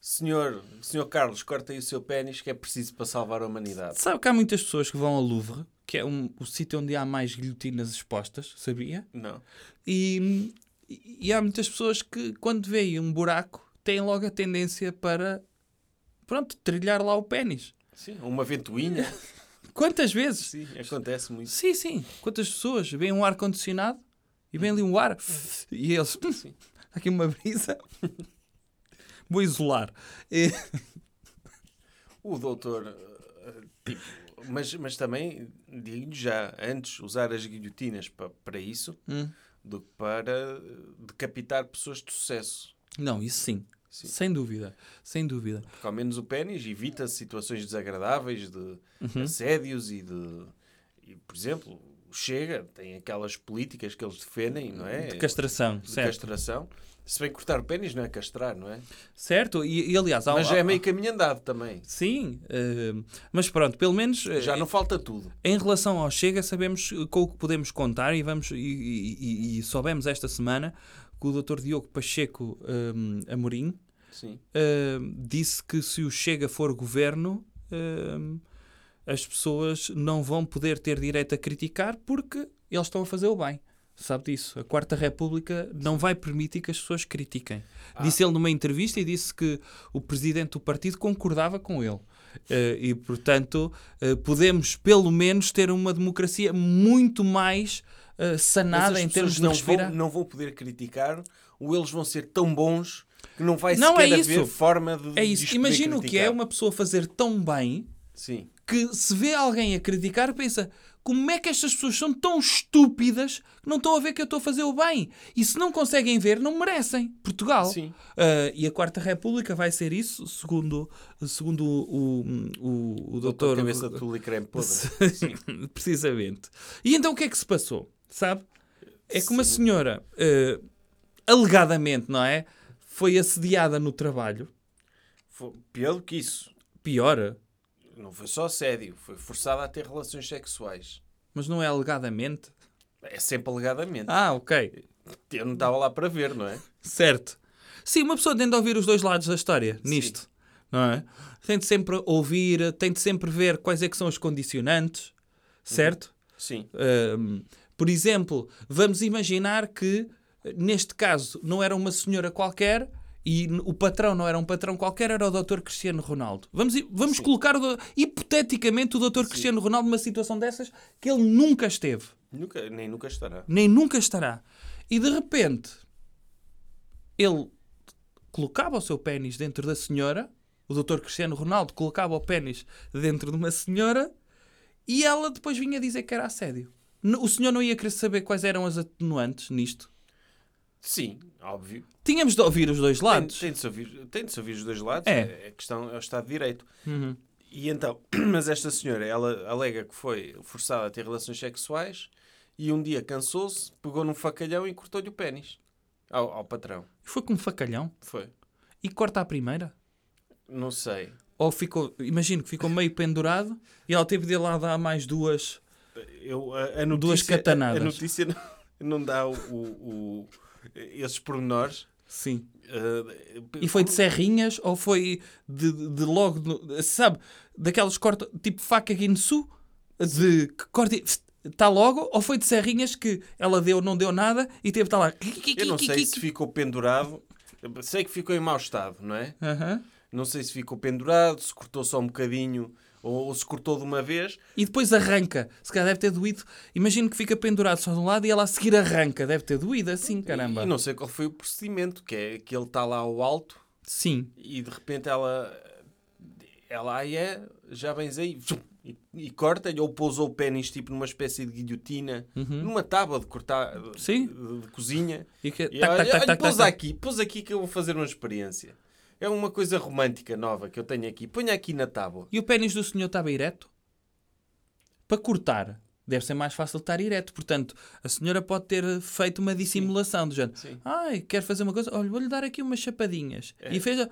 Senhor, senhor Carlos, corta aí o seu pênis que é preciso para salvar a humanidade. Sabe que há muitas pessoas que vão ao Louvre, que é um, o sítio onde há mais guilhotinas expostas, sabia? Não. E, e há muitas pessoas que, quando veem um buraco, têm logo a tendência para, pronto, trilhar lá o pênis. Sim, uma ventoinha. [laughs] Quantas vezes? Sim, acontece muito. Sim, sim. Quantas pessoas veem um ar-condicionado e vem ali um ar e eles. Sim. Aqui uma brisa. [laughs] Vou isolar. E- O doutor, eh, tipo, mas, mas também, digo já, antes usar as guilhotinas pa- para isso Hum. do que para eh, decapitar pessoas de sucesso. Não, isso sim. Sim. Sem dúvida. Sem dúvida. Porque ao menos o pênis evita situações desagradáveis de Uhum. assédios e de. e, por exemplo, Chega tem aquelas políticas que eles defendem, não é? De castração, De certo. castração. Se bem cortar o pênis não é castrar, não é? Certo? E, e, aliás, há, Mas já há- é meio caminho andado também. Sim, eh, mas pronto, pelo menos eh, Já não falta tudo. em relação ao Chega, sabemos eh, com o que podemos contar e, vamos, e, e- e- e soubemos esta semana que o Dr. Diogo Pacheco eh, Amorim eh, disse que se o Chega for governo, eh, as pessoas não vão poder ter direito a criticar porque eles estão a fazer o bem. Sabe disso? A Quarta República não vai permitir que as pessoas critiquem. Disse ele numa entrevista e disse que o presidente do partido concordava com ele. Eh, e, portanto, eh, podemos pelo menos ter uma democracia muito mais eh, sanada em termos de não respirar. vão, não vão poder criticar ou eles vão ser tão bons que não vai Não, sequer é haver isso. forma de É isso. Imagina o que é uma pessoa fazer tão bem Sim. que se vê alguém a criticar, pensa como é que estas pessoas são tão estúpidas que não estão a ver que eu estou a fazer o bem? E se não conseguem ver, não merecem. Portugal. Ah, e a Quarta República vai ser isso, segundo, segundo o, o, o, o Doutor doutor. Cabeça de Tule e Creme Podre. [laughs] Sim. Precisamente. E então o que é que se passou? Sabe? É que uma senhora, ah, alegadamente, não é? Foi assediada no trabalho. Foi pior do que isso. Pior, Não foi só assédio, foi forçada a ter relações sexuais. mas não é alegadamente. É sempre alegadamente. Ah, ok. Eu não estava lá para ver, não é? Certo. Sim, uma pessoa tem de ouvir os dois lados da história nisto. Não é? Tem de sempre ouvir, tem de sempre ver quais é que são os condicionantes. Certo? Sim. Ahm, por exemplo, vamos imaginar que, neste caso, não era uma senhora qualquer e o patrão não era um patrão qualquer, era o Dr. Cristiano Ronaldo. Vamos, vamos Sim. colocar, o hipoteticamente, o Dr. Cristiano Ronaldo numa situação dessas que ele nunca esteve Nunca, nem nunca estará. nem nunca estará. E de repente ele colocava o seu pênis dentro da senhora, o doutor Cristiano Ronaldo colocava o pênis dentro de uma senhora e ela depois vinha dizer que era assédio. O senhor não ia querer saber quais eram as atenuantes nisto? Sim, óbvio. Tínhamos de ouvir os dois Tem, lados. tem, de se ouvir, tem de se ouvir os dois lados. É. É. A questão é o Estado de Direito. Uhum. E então, [clears throat] mas esta senhora, ela alega que foi forçada a ter relações sexuais e um dia cansou-se, pegou num facalhão e cortou-lhe o pênis ao, ao patrão. Foi com um facalhão Foi. e corta a primeira. Não sei. Ou ficou, imagino que ficou meio pendurado e ela teve de ir lá dar mais duas. Eu, a, a notícia, Duas catanadas. A, notícia não, não dá o, o- o- esses pormenores. Sim. Uh, E foi de serrinhas ou foi de, de- logo, no- sabe, daquelas corta, tipo faca Guinness, de que corta e está logo, ou foi de serrinhas que ela deu, não deu nada e teve estar lá. Eu não sei se ficou pendurado. Sei que ficou em mau estado, não é? Aham. Não sei se ficou pendurado, se cortou só um bocadinho ou, ou se cortou de uma vez. E depois arranca. Se calhar deve ter doído. Imagino que fica pendurado só de um lado e ela a seguir arranca. Deve ter doído assim, caramba. E não sei qual foi o procedimento, que é que ele está lá ao alto Sim. e de repente ela, ela aí é, já vens aí, e, e corta-lhe ou pousou o pênis tipo numa espécie de guilhotina, numa tábua de cortar, de, Uhum. Sim. de, de cozinha. E que, E tac, olha, tac, tac, olha, tac, pousa tac. aqui, pousa aqui que eu vou fazer uma experiência. É uma coisa romântica nova que eu tenho aqui. Ponha aqui na tábua. E o pênis do senhor estava ereto? Para cortar, deve ser mais fácil estar ereto. Portanto, a senhora pode ter feito uma dissimulação do género. Sim. Ai, quer fazer uma coisa? Olha, vou-lhe dar aqui umas chapadinhas. É. E fez a...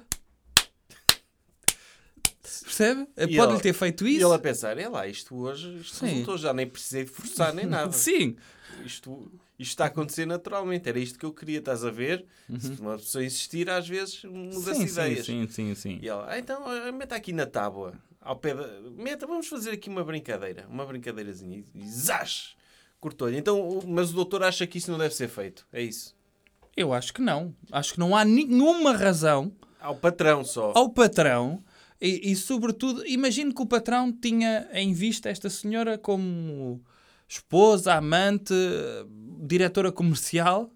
Percebe? E Pode-lhe ter feito E isso. ele a pensar, é lá, isto hoje isto Sim. resultou, já nem precisei de forçar nem [laughs] nada. Sim. Isto, Isto está a acontecer naturalmente. Era isto que eu queria, estás a ver? Se uma pessoa insistir, às vezes muda-se Uhum. Ideias. sim, sim, sim. E ela, ah, então ah, meta aqui na tábua, ao pé da. Meta, vamos fazer aqui uma brincadeira, uma brincadeirazinha. E, e zás! Cortou-lhe. Então, mas o doutor acha que isso não deve ser feito. É isso. Eu acho que não. Acho que não há nenhuma razão Ao patrão só. ao patrão e, e, sobretudo, imagino que o patrão tinha em vista esta senhora como esposa, amante, diretora comercial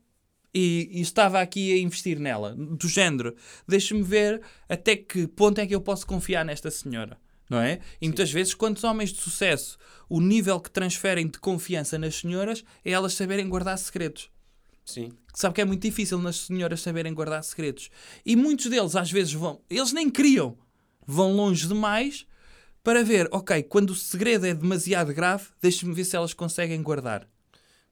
e, e estava aqui a investir nela. Do género, deixa-me ver até que ponto é que eu posso confiar nesta senhora. Não é? E muitas vezes, quantos homens de sucesso, o nível que transferem de confiança nas senhoras é elas saberem guardar segredos Sim. sabe que é muito difícil nas senhoras saberem guardar segredos. E muitos deles, às vezes, vão. Eles nem queriam. Vão longe demais para ver, ok, quando o segredo é demasiado grave, deixa-me ver se elas conseguem guardar.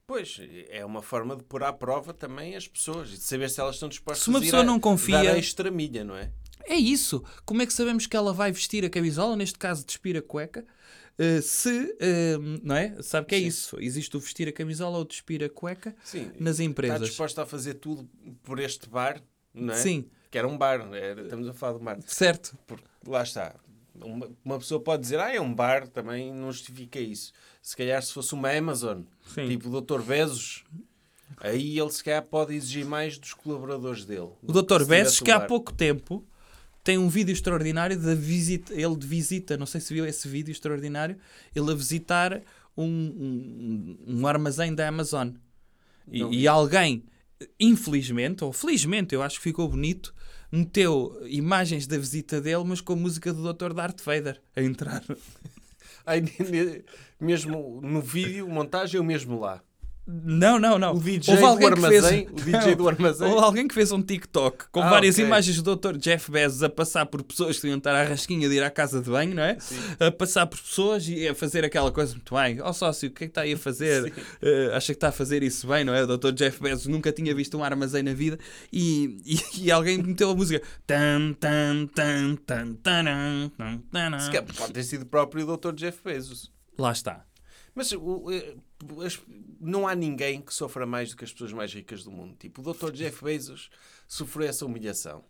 Pois, é uma forma de pôr à prova também as pessoas e de saber se elas estão dispostas Se uma pessoa a- não confia- dar a extra milha, não é? É isso. Como é que sabemos que ela vai vestir a camisola, neste caso despir a cueca? Uh, se, uh, não é? Sabe que é Sim. isso. Existe o vestir a camisola ou despir a cueca Sim. nas Está empresas. disposta a fazer tudo por este bar, não é? Sim, Que era um bar, era- estamos a falar de um bar. certo. Porque lá está. Uma, uma pessoa pode dizer, ah, é um bar, também não justifica isso. Se calhar se fosse uma Amazon, Sim. tipo o Dr. Bezos, aí ele se calhar pode exigir mais dos colaboradores dele. O Dr. Um que há pouco tempo tem um vídeo extraordinário da visita, ele de visita, não sei se viu esse vídeo extraordinário, ele a visitar um, um, um armazém da Amazon. E, e alguém, infelizmente, ou felizmente, eu acho que ficou bonito, meteu imagens da visita dele, mas com a música do Dr. Darth Vader a entrar. [laughs] Aí, mesmo no vídeo, montagem, ou mesmo lá. Não, não, não. O DJ Houve do alguém que fez- armazém, o DJ do armazém. Houve alguém que fez um TikTok com Ah, várias ok. imagens do Dr. Jeff Bezos a passar por pessoas que iam estar à rasquinha de ir à casa de banho, não é? A passar por pessoas e a fazer aquela coisa muito bem. Ó sócio, o que é que está aí a fazer? Eh, acha que está a fazer isso bem, não é? O Dr. Jeff Bezos nunca tinha visto um armazém na vida e, e, e alguém meteu a música. Tan, tan, tan, tan, taran, tan, taran. Se calhar Pode ter sido o próprio Dr. Jeff Bezos. Lá está. Mas o- eh, as- não há ninguém que sofra mais do que as pessoas mais ricas do mundo. Tipo, o Dr. Jeff [laughs] Bezos sofreu essa humilhação.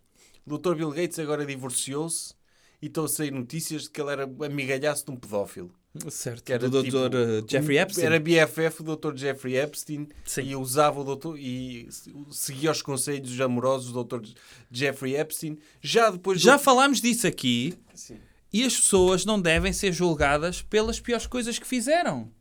O Dr. Bill Gates agora divorciou-se e estão a sair notícias de que ele era amigalhaço de um pedófilo. Certo. Que era, do tipo, Dr. eh, Jeffrey Epstein. Era BFF o Dr. Jeffrey Epstein Sim. e usava o doutor e seguia os conselhos amorosos do Dr. Jeffrey Epstein. Já depois Já do... falámos disso aqui. Sim. E as pessoas não devem ser julgadas pelas piores coisas que fizeram.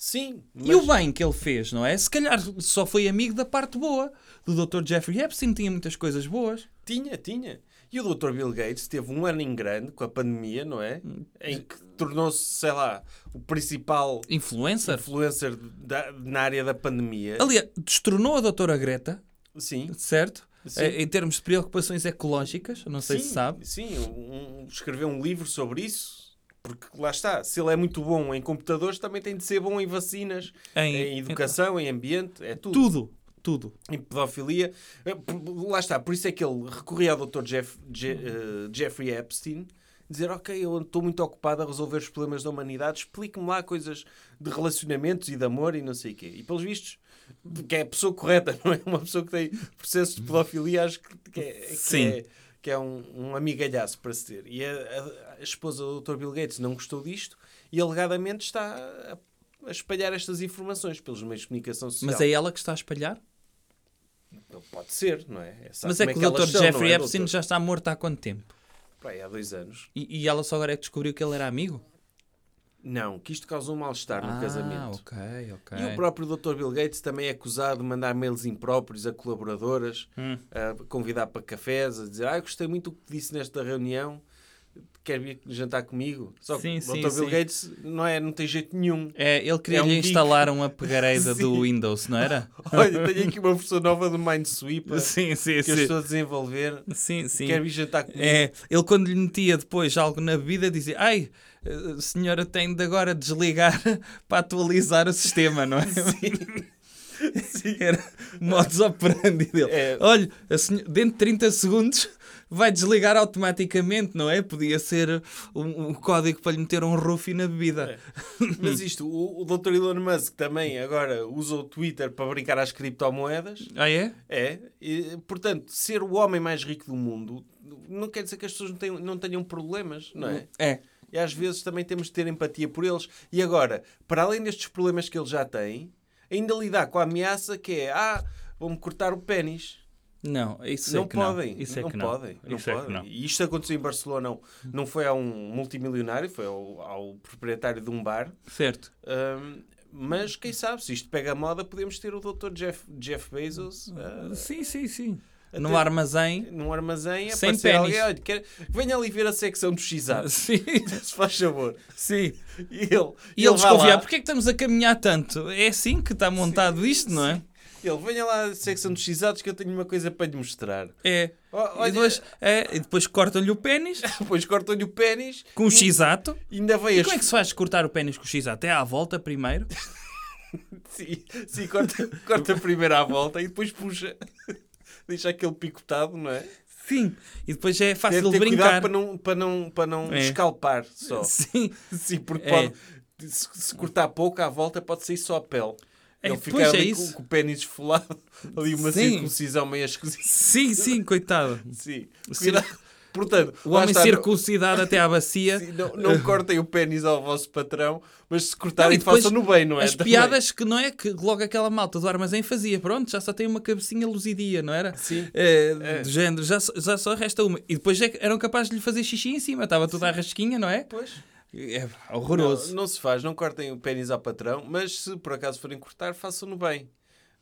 Sim, E o bem que ele fez, não é? Se calhar só foi amigo da parte boa. Do Dr. Jeffrey Epstein tinha muitas coisas boas. Tinha, tinha. E o Dr. Bill Gates teve um ano em grande com a pandemia, não é? Em que tornou-se, sei lá, o principal Influencer. influencer da- na área da pandemia. Aliás, destronou a doutora Greta, Sim. certo? Sim. Eh, Em termos de preocupações ecológicas, não sei sim, se sabe. Sim, um- escreveu um livro sobre isso. Porque lá está, se ele é muito bom em computadores, também tem de ser bom em vacinas, Em- em, educação, em ambiente, é tudo. Tudo, tudo. Em pedofilia. Por- Lá está, por isso é que ele recorria ao Dr. Jeff, Je- eh, Jeffrey Epstein, dizer, ok, eu estou muito ocupado a resolver os problemas da humanidade, explique-me lá coisas de relacionamentos e de amor e não sei o quê. E pelos vistos, que é a pessoa correta, [laughs] não é uma pessoa que tem processos de pedofilia, acho que, que é, que Sim. é, que é um, um amigalhaço para se ter. E a, a- esposa do Dr. Bill Gates não gostou disto e alegadamente está a, a espalhar estas informações pelos meios de comunicação social. Mas é ela que está a espalhar? Pode ser, não é? Sabe Mas é como que o Dr. são, Jeffrey é, Epstein já está morto há quanto tempo? Pá, é há dois anos. E, e ela só agora é que descobriu que ele era amigo? Não, que isto causou um mal-estar no ah, casamento. ok, ok. E o próprio Dr. Bill Gates também é acusado de mandar mails impróprios a colaboradoras, Hum. a convidar para cafés, a dizer ah, gostei muito do que disse nesta reunião, quer vir jantar comigo? Só que Sim, o sim, Dr. Bill sim. Gates não, é, não tem jeito nenhum. É, ele queria É um geek. instalar uma [laughs] pegareida do Sim. Windows, não era? [laughs] Olha, tenho aqui uma versão nova do Minesweeper [laughs] sim, sim, que eu estou a desenvolver. Sim, sim. Quer vir jantar comigo? É, ele quando lhe metia depois algo na bebida dizia ai, a senhora tem de agora desligar para atualizar o sistema, não é? Era o modus operandi dele. É. Olha, senhora- dentro de 30 segundos vai desligar automaticamente, não é? Podia ser um, um código para lhe meter um roofie na bebida. Mas isto, o, o Dr. Elon Musk também agora usa o Twitter para brincar às criptomoedas. Ah, é? É, e, portanto, ser o homem mais rico do mundo não quer dizer que as pessoas não tenham, não tenham problemas, não é? É. E às vezes também temos de ter empatia por eles. E agora, para além destes problemas que ele já tem, ainda lidar com a ameaça que é: ah, vão-me cortar o pênis. Não, isso não é que podem, não. Isso é não que não. podem, não Isso é que podem. não. E isto aconteceu em Barcelona, não, não foi a um multimilionário, foi ao, ao proprietário de um bar. Certo. Ahm, mas quem sabe, se isto pega a moda, podemos ter o Dr. Jeff, Jeff Bezos ah, Sim, sim, sim. No armazém. num armazém, Sem pênis. alguém, olha, quer, venha ali ver a secção do x [laughs] Sim, [laughs] se faz favor. sim. E ele, E ele lá, desconfiar, porquê é que estamos a caminhar tanto? É assim que está montado isto, não é? Ele, venha lá à secção dos x que eu tenho uma coisa para lhe mostrar. É. Ó, E Olha, depois, é, e depois cortam-lhe o pênis [laughs] depois cortam-lhe o pênis com o x-ato. e ainda vem E as como é que se faz cortar o pênis com o x-ato? É à volta primeiro? [laughs] Sim, sim corta, corta primeiro à volta e depois puxa. [laughs] Deixa aquele picotado, não é? Sim. E depois é Deve fácil ter de cuidado brincar. para não, para não, para não É. escalpar só. Sim. Sim, porque É. pode, se, se cortar pouco à volta pode sair só a pele. É, Ele pois fica é ali isso. com, com o pênis esfolado, [laughs] ali uma Sim. circuncisão meio esquisita. Sim, sim, coitado. Sim. Sim. Cuidado. Portanto, O homem está, não- circuncidado até à bacia. [laughs] Sim, não, não cortem o pênis ao vosso patrão, mas se cortarem, Não, e depois façam no bem, não é? As Também. piadas que não é que logo aquela malta do armazém fazia, pronto, já só tem uma cabecinha luzidia, não era? Sim. É, É. Do género, já, só- já só resta uma. E depois é que eram capazes de lhe fazer xixi em cima, estava tudo à rasquinha, não é? Pois. É horroroso. Não, não se faz, não cortem o pênis ao patrão, mas se por acaso forem cortar, façam-no bem,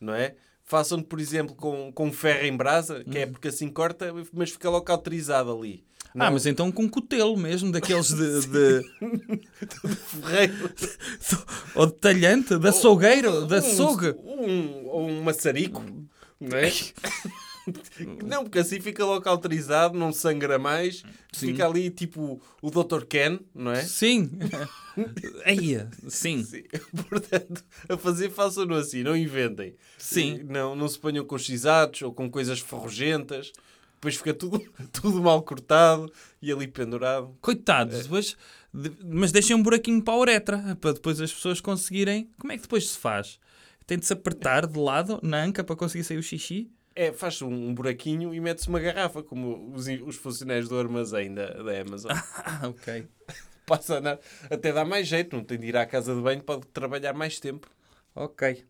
não é? Façam-no, por exemplo, com, com ferro em brasa, que é porque assim corta, mas fica logo cauterizado ali. Ah, mas então com cutelo mesmo, daqueles de. [laughs] de- Ferreiro. [laughs] ou de talhante, de açougueiro, de Um- açougue. Um, ou um maçarico, não é? [laughs] [laughs] Não, porque assim fica logo cauterizado, não sangra mais, fica ali tipo o Dr. Ken, não é? Sim. [laughs] Eia, sim. Sim. [laughs] Portanto, a fazer, façam-no assim, não inventem. Sim. Não, não se ponham com xisados ou com coisas ferrugentas. Depois fica tudo, tudo mal cortado e ali pendurado. Coitados, depois, de- mas deixem um buraquinho para a uretra, para depois as pessoas conseguirem. Como é que depois se faz? Tem de se apertar de lado na anca para conseguir sair o xixi? É, faz um, um buraquinho e mete-se uma garrafa, como os, os funcionários do armazém da, da Amazon. Ah, [laughs] ok. Passa a andar. Até dá mais jeito, não tem de ir à casa de banho, pode trabalhar mais tempo. Ok.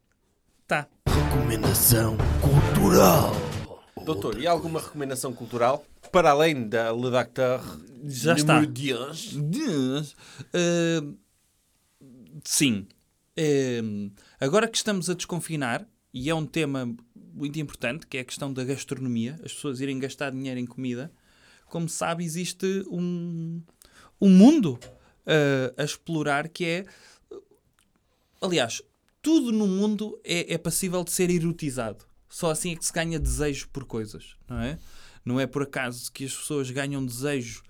Tá. Recomendação cultural. Doutor, e alguma recomendação cultural? Para além da Le Docteur Já está. Número 10? Deus. Ah, sim. Ah, agora que estamos a desconfinar, e é um tema muito importante, que é a questão da gastronomia, as pessoas irem gastar dinheiro em comida, como se sabe, existe um, um mundo ah, a explorar que é. Aliás, tudo no mundo é, é passível de ser erotizado. Só assim é que se ganha desejo por coisas, não é? Não é por acaso que as pessoas ganham desejo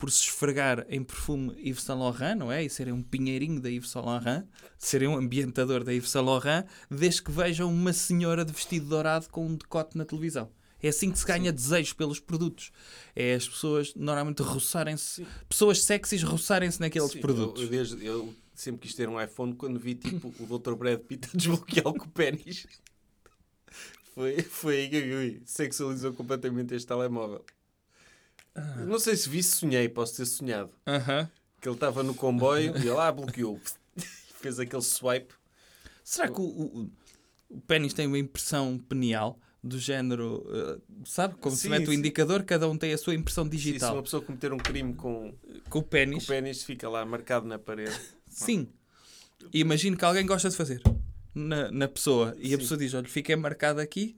por se esfregar em perfume Yves Saint Laurent, não é? E serem um pinheirinho da Yves Saint Laurent, serem um ambientador da Yves Saint Laurent, desde que vejam uma senhora de vestido dourado com um decote na televisão. É assim que se ganha desejo pelos produtos. É as pessoas normalmente roçarem-se, pessoas sexys roçarem-se naqueles Sim, produtos. Eu, desde- eu sempre quis ter um iPhone quando vi tipo o Dr. Brad Pitt a [laughs] desbloqueá-lo com o pênis. [laughs] Foi, foi aí que sexualizou completamente este telemóvel. Ah. Não sei se vi, se sonhei, posso ter sonhado. Aham. Que ele estava no comboio e ele lá bloqueou. [laughs] Fez aquele swipe. Será que o, o, o pênis tem uma impressão penial do género, eh, sabe? Como se Sim, mete o sim. indicador, cada um tem a sua impressão Se, se digital. uma pessoa cometer um crime com, Com o com pênis. o pênis, fica lá marcado na parede. [laughs] Sim. E imagino que alguém gosta de fazer na, na pessoa. E a Sim. pessoa diz: Olha, fiquei marcado aqui,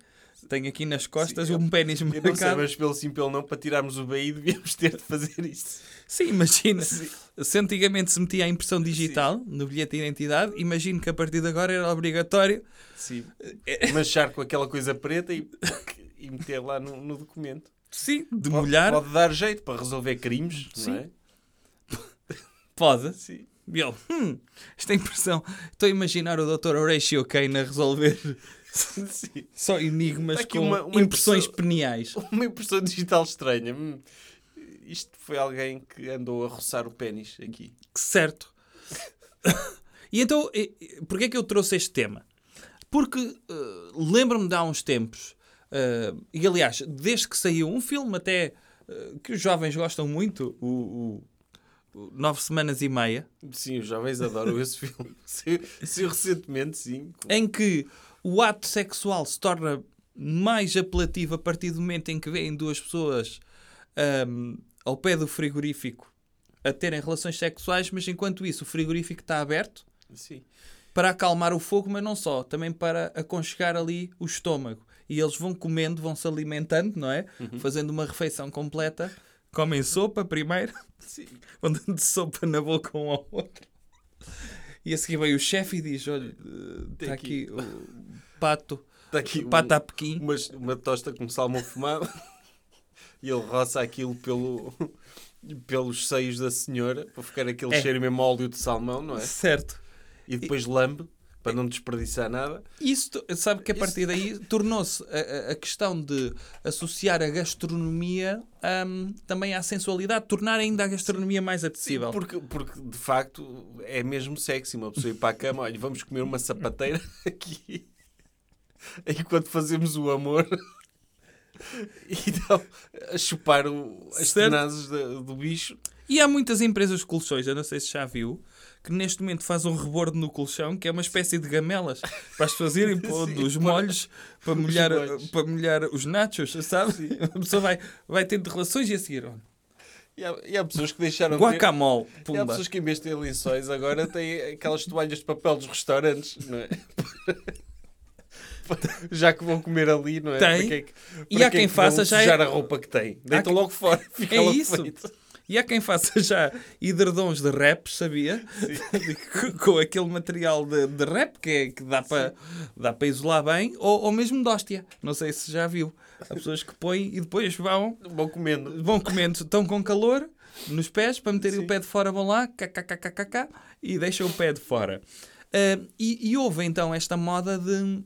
tenho aqui nas costas Sim, um pênis Eu não marcado. mas pelo sim, pelo não, para tirarmos o BI devíamos ter de fazer isso. Sim, imagina. Se antigamente se metia a impressão digital no bilhete de identidade, imagino que a partir de agora era obrigatório. Sim. [laughs] Manchar com aquela coisa preta e, e meter lá no, no documento. Sim, de Pode- molhar. Pode dar jeito para resolver crimes, Sim. não é? [laughs] Pode. Sim. E ele, hum, esta impressão. Estou a imaginar o Dr. Horatio Kane a resolver Sim. Só enigmas Tá com uma- uma impressões impressão- peniais. [laughs] Uma impressão digital estranha. Hum, Isto foi alguém que andou a roçar o pênis aqui. Certo. [laughs] e então, porquê é que eu trouxe este tema? Porque eh, lembro-me de há uns tempos, eh, e aliás, desde que saiu um filme até eh, que os jovens gostam muito, o, o- Nove Semanas e Meia, Sim, os jovens adoram esse filme. [laughs] Saiu recentemente, sim. em que o ato sexual se torna mais apelativo a partir do momento em que vêem duas pessoas ahm, ao pé do frigorífico a terem relações sexuais, mas enquanto isso o frigorífico está aberto Sim. para acalmar o fogo, mas não só, também para aconchegar ali o estômago. E eles vão comendo, vão se alimentando, não é? Fazendo uma refeição completa. Comem sopa primeiro, [laughs] vão dando sopa na boca um ao outro. E a seguir vem o chefe e diz: Olha, eh, está aqui- aqui pato, Está aqui um- pato a pequim. uma, uma tosta com salmão fumado e ele roça aquilo pelo, pelos seios da senhora para ficar aquele É. cheiro mesmo óleo de salmão, não é? Certo. E depois lambe para não desperdiçar nada. Isso, sabe que a Isso- partir daí tornou-se a, a- questão de associar a gastronomia hum, também à sensualidade, tornar ainda a gastronomia mais apetecível. Porque, porque de facto é mesmo sexy uma pessoa ir para a cama, olha, vamos comer uma sapateira [laughs] aqui [laughs] enquanto fazemos o amor [laughs] e então a chupar o, as tenazes do bicho. E há muitas empresas de colchões, eu não sei se já viu, que neste momento faz um rebordo no colchão, que é uma espécie de gamelas, para as pessoas irem pondo Sim, os molhos para molhar, para molhar os nachos, sabe? A pessoa vai, vai tendo relações e a seguir, E há, e há pessoas que deixaram de ter- guacamole, E há pessoas que em vez de ter lençóis agora têm aquelas toalhas de papel dos restaurantes, não é? [laughs] [laughs] já que vão comer ali, não é? Tem. Que é que- E há é quem que faça já é- a roupa que tem. Deitam quem- logo fora. [laughs] Fica É isso. feito. E há quem faça já hidredons de rap, sabia? [laughs] Com- aquele material de, de rap que, é, que dá para dá para isolar bem, ou, ou mesmo de hóstia. Não sei se já viu. Há pessoas que põem e depois vão, Vão comendo. vão comendo, estão com calor nos pés para meterem Sim. o pé de fora, vão lá, kkkkkk, e deixam o pé de fora. Ah, e, e houve então esta moda de,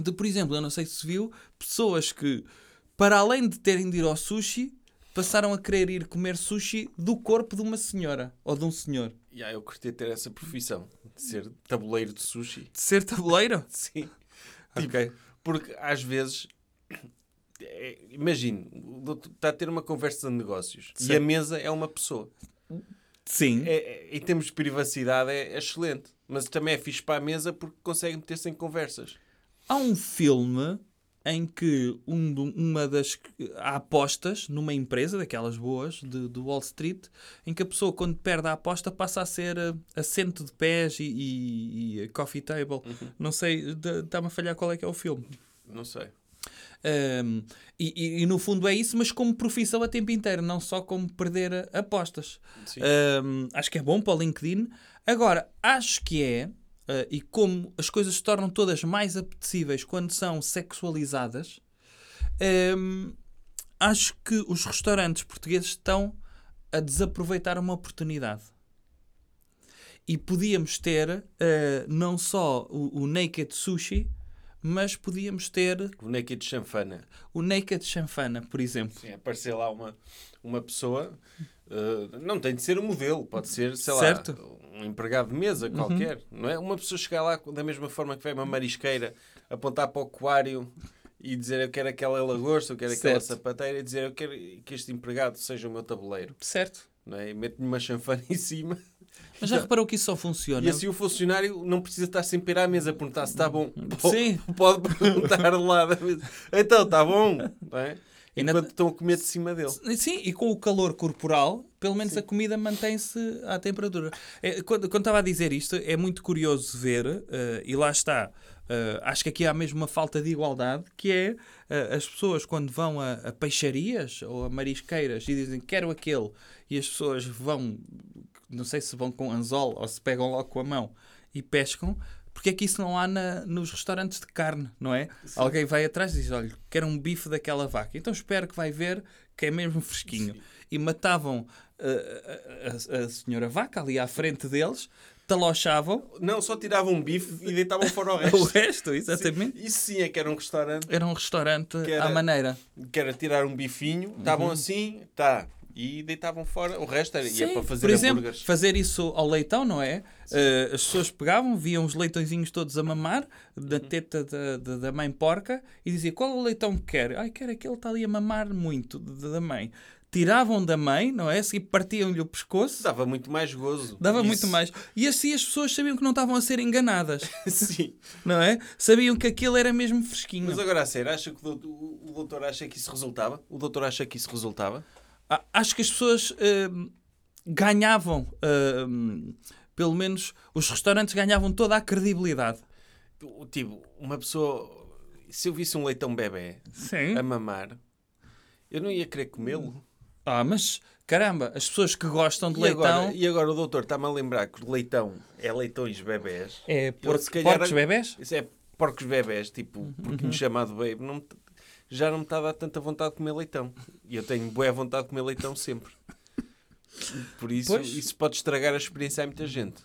de, por exemplo, eu não sei se viu, pessoas que, para além de terem de ir ao sushi, passaram a querer ir comer sushi do corpo de uma senhora ou de um senhor. E aí eu curti ter essa profissão de ser tabuleiro de sushi. De ser tabuleiro? [laughs] Sim. [laughs] Ok. Porque às vezes. é, Imagine, o doutor está a ter uma conversa de negócios e Certo. a mesa é uma pessoa. Sim. É, é- em termos de privacidade é, é excelente, mas também é fixe para a mesa porque consegue meter-se em conversas. Há um filme em que um uma das há apostas numa empresa daquelas boas de, de Wall Street em que a pessoa quando perde a aposta passa a ser eh, assento de pés e, e- e coffee table não sei está-me a falhar qual é que é o filme Não sei. Um, e, e- no fundo é isso, mas como profissão a tempo inteiro, não só como perder a- apostas. Um, acho que é bom para o LinkedIn. Agora, acho que é, uh, e como as coisas se tornam todas mais apetecíveis quando são sexualizadas, um, acho que os restaurantes portugueses estão a desaproveitar uma oportunidade. E podíamos ter uh, não só o, o naked sushi, mas podíamos ter O naked chanfana. o naked chanfana, por exemplo. Sim, aparecer lá uma, uma pessoa, eh, não tem de ser um modelo, pode ser, sei Certo. lá, um empregado de mesa qualquer, não é? Uma pessoa chegar lá da mesma forma que vai uma marisqueira, apontar para o aquário e dizer eu quero aquela lagosta, eu quero aquela Certo. sapateira e dizer eu quero que este empregado seja o meu tabuleiro, Certo. não é? E mete-lhe uma chanfana [laughs] em cima. Mas já reparou que isso só funciona? E assim o funcionário não precisa estar sempre à mesa a perguntar se está bom. Sim. Pode perguntar lá da mesa. Então, está bom? Não é? Ainda- Enquanto estão a comer de cima dele. Sim, e com o calor corporal, pelo menos a comida mantém-se à temperatura. É, quando, quando estava a dizer isto, é muito curioso ver, eh, e lá está, eh, acho que aqui há mesmo uma falta de igualdade, que é eh, as pessoas quando vão a, a peixarias ou a marisqueiras e dizem quero aquele, e as pessoas vão, não sei se vão com anzol ou se pegam logo com a mão e pescam, porque é que isso não há na- nos restaurantes de carne, não é? Alguém vai atrás e diz: Olha, quero um bife daquela vaca. Então espero que vai ver que é mesmo fresquinho. E matavam a, a- a senhora vaca ali à frente deles, talochavam Não, só tiravam um bife e deitavam fora o [laughs] o resto. resto, exatamente. Isso sim é que era um restaurante Era um restaurante era- à maneira. que era tirar um bifinho, estavam assim, tá, e deitavam fora. O resto era, ia Sim, para fazer Por exemplo, hambúrgueres. fazer isso ao leitão, não é? Eh, as pessoas pegavam, viam os leitõezinhos todos a mamar da Uhum. teta da, da, da mãe porca e diziam qual é o leitão que quer? Ai, quer aquele que está ali a mamar muito da da mãe. Tiravam da mãe, não é? E partiam-lhe o pescoço. Dava muito mais gozo. Dava Isso- muito mais. E assim as pessoas sabiam que não estavam a ser enganadas, [laughs] Sim. não é? Sabiam que aquilo era mesmo fresquinho. Mas agora a sério, acha que o doutor, o doutor acha que isso resultava? O doutor acha que isso resultava? A- Acho que as pessoas hum, ganhavam, hum, pelo menos os restaurantes ganhavam toda a credibilidade. Tipo, uma pessoa. Se eu visse um leitão bebê Sim. a mamar, eu não ia querer comê-lo. Ah, mas caramba, as pessoas que gostam de E leitão agora, e agora o doutor está-me a lembrar que o leitão é leitões bebés. é calhar, porcos bebés? Isso é porcos bebés, tipo, Uhum. porque me chamado baby, não me- já não me está a dar tanta vontade de comer leitão. E eu tenho boa vontade de comer leitão sempre. Por isso, Pois. isso pode estragar a experiência a muita gente.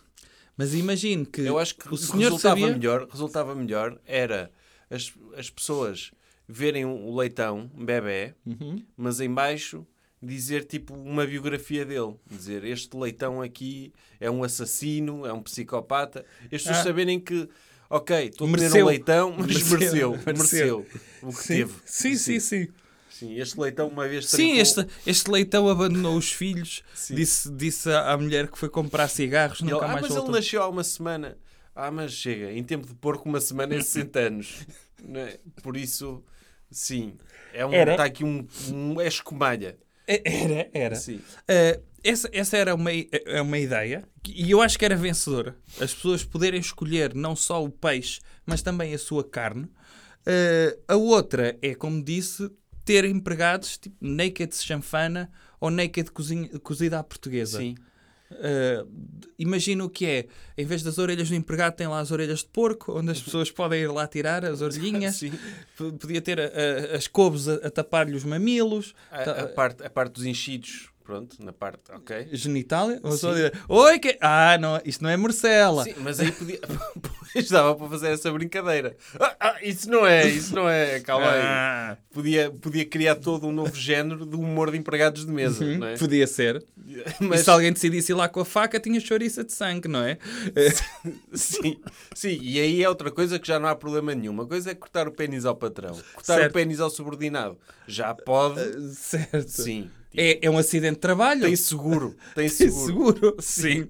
Mas imagino que, Eu acho que o senhor resultava sabia... melhor, resultava melhor era as, as pessoas verem o leitão, um bebê, Uhum. mas em baixo dizer tipo uma biografia dele. Dizer este leitão aqui é um assassino, é um psicopata. E as pessoas Ah. saberem que, ok, estou a comer Mereceu. um leitão, mas Mereceu. mereceu, Mereceu. o que Sim. teve. Sim, sim, sim. Sim, este leitão uma vez Sim, este, este leitão abandonou os filhos, Sim. disse, disse à mulher que foi comprar cigarros, ele, nunca ah, mais mas voltou. ele nasceu há uma semana. Ah, mas chega, em tempo de porco, uma semana é 60 [laughs] anos. É? Por isso, sim. É um. Está aqui um, um é escumalha. Era, era. Sim. Uh, essa, essa era uma, é uma ideia e eu acho que era vencedora. As pessoas poderem escolher não só o peixe, mas também a sua carne. Uh, a outra é, como disse, ter empregados tipo naked chanfana ou naked cozinha, cozida à portuguesa. Sim. Uh, imagina o que é. Em vez das orelhas do empregado, tem lá as orelhas de porco, onde as pessoas podem ir lá tirar as orelhinhas. [laughs] Podia ter a- a- as couves a, a tapar-lhe os mamilos. A, a parte, a parte dos enchidos, pronto, na parte, ok. Só Sim. dizer, Oi, que... Ah, não, isto não é morcela. Sim, mas aí podia. [laughs] Pois dava para fazer essa brincadeira. Ah, ah, isso não é, isso não é, calma aí. Ah, Podia, podia criar todo um novo género de humor de empregados de mesa, hum, não é? Podia ser. [laughs] Mas, E se alguém decidisse ir lá com a faca, tinha chouriça de sangue, não é? [laughs] sim, sim, e aí é outra coisa que já não há problema nenhum. Uma coisa é cortar o pênis ao patrão, cortar Certo. o pênis ao subordinado. Já pode, certo. sim. É, é um acidente de trabalho. Tem seguro, tem Tem seguro. seguro. Sim.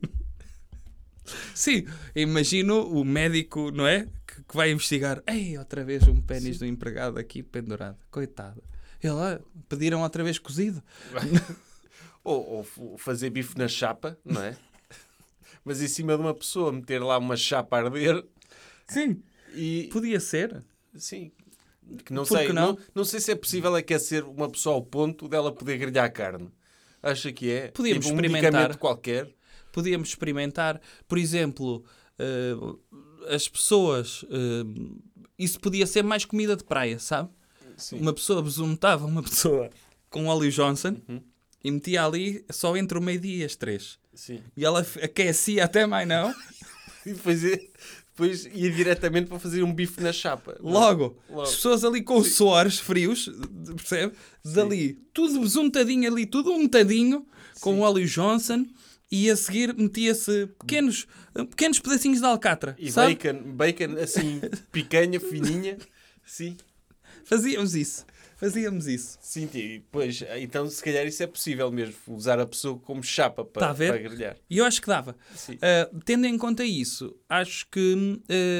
Sim, imagino o médico, não é? Que, que vai investigar. Ei, outra vez um pênis do empregado aqui pendurado. Coitado. Ele, ah, pediram outra vez cozido. [laughs] Ou, ou fazer bife na chapa, não é? Mas em cima de uma pessoa, meter lá uma chapa a arder Sim. e. Podia ser. Sim. Que não sei, não? não? Não, sei se é possível aquecer uma pessoa ao ponto dela poder grelhar carne. Acha que é? Podíamos tipo, um experimentar. qualquer. podíamos experimentar, por exemplo, eh, as pessoas. eh, isso podia ser mais comida de praia, sabe? Sim. Uma pessoa besuntava uma [laughs] pessoa com óleo Johnson Uhum. e metia ali só entre o meio-dia e as três. Sim. E ela aquecia até mais não. [laughs] E depois ia, depois ia diretamente para fazer um bife na chapa. Logo, Logo. as pessoas ali com suores frios, percebe? Dali, tudo besuntadinho ali, tudo untadinho, com óleo Johnson. E a seguir metia-se pequenos, pequenos pedacinhos de alcatra. E sabe? bacon, bacon assim, picanha, fininha. [laughs] Sim. Fazíamos isso. Fazíamos isso. Sim, depois, então se calhar isso é possível mesmo, usar a pessoa como chapa Tá para, a ver? para grelhar. E eu acho que dava. Ah, tendo em conta isso, acho que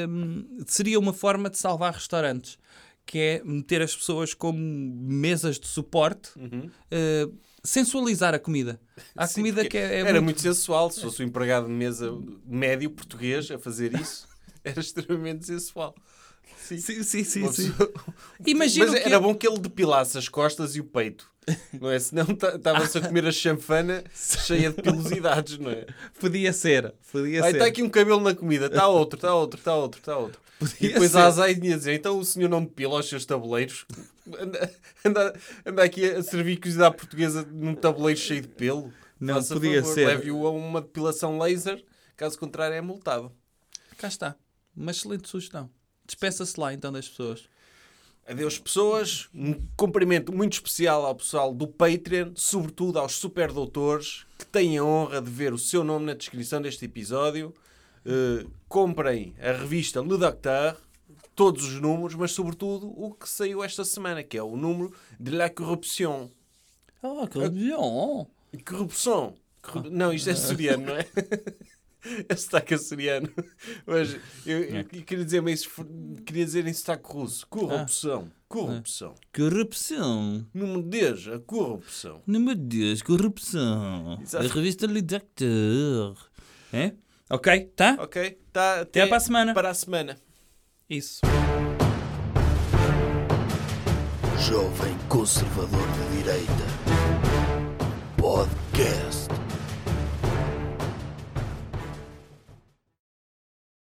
hum, seria uma forma de salvar restaurantes, que é meter as pessoas como mesas de suporte, Uhum. ah, sensualizar a comida. Há Sim, comida que é, é era muito sensual. Se fosse um empregado de mesa médio português a fazer isso, [laughs] era extremamente sensual. Sim. Sim, sim, sim. Sim. [laughs] Imagina Mas que era é- bom que ele depilasse as costas e o peito. Não é? Senão estava-se a comer a chanfana [laughs] cheia de pilosidades, não é? Podia ser. Podia Aí ser. está aqui um cabelo na comida, está outro, está outro, está outro, está outro. Podia E depois ser. a dizer: então o senhor não depila os seus tabuleiros? Anda, anda, anda aqui a servir à portuguesa num tabuleiro cheio de pelo? Não, Faça podia favor, ser. Leve-o a uma depilação laser Caso contrário, é multado. Cá está. Uma excelente sugestão. Despeça-se lá então das pessoas. Adeus, pessoas. Um cumprimento muito especial ao pessoal do Patreon, sobretudo aos super doutores que têm a honra de ver o seu nome na descrição deste episódio. Uh, comprem a revista Le Docteur, todos os números, mas sobretudo o que saiu esta semana, que é o número de La Corruption. Ah, que legal! Corrupção. Corru- Não, isto é soriano, não é? [laughs] [laughs] Esse sotaque é soriano. Mas eu, eu queria dizer, mas queria dizer em sotaque russo. Corrupção. Corrupção. Corrupção. Número 10, a corrupção. Número 10, corrupção. Exato. A revista Le Docteur. É? Ok, tá? Ok? Tá, Até para a semana. Para a semana. Isso. Jovem Conservador de Direita. Podcast.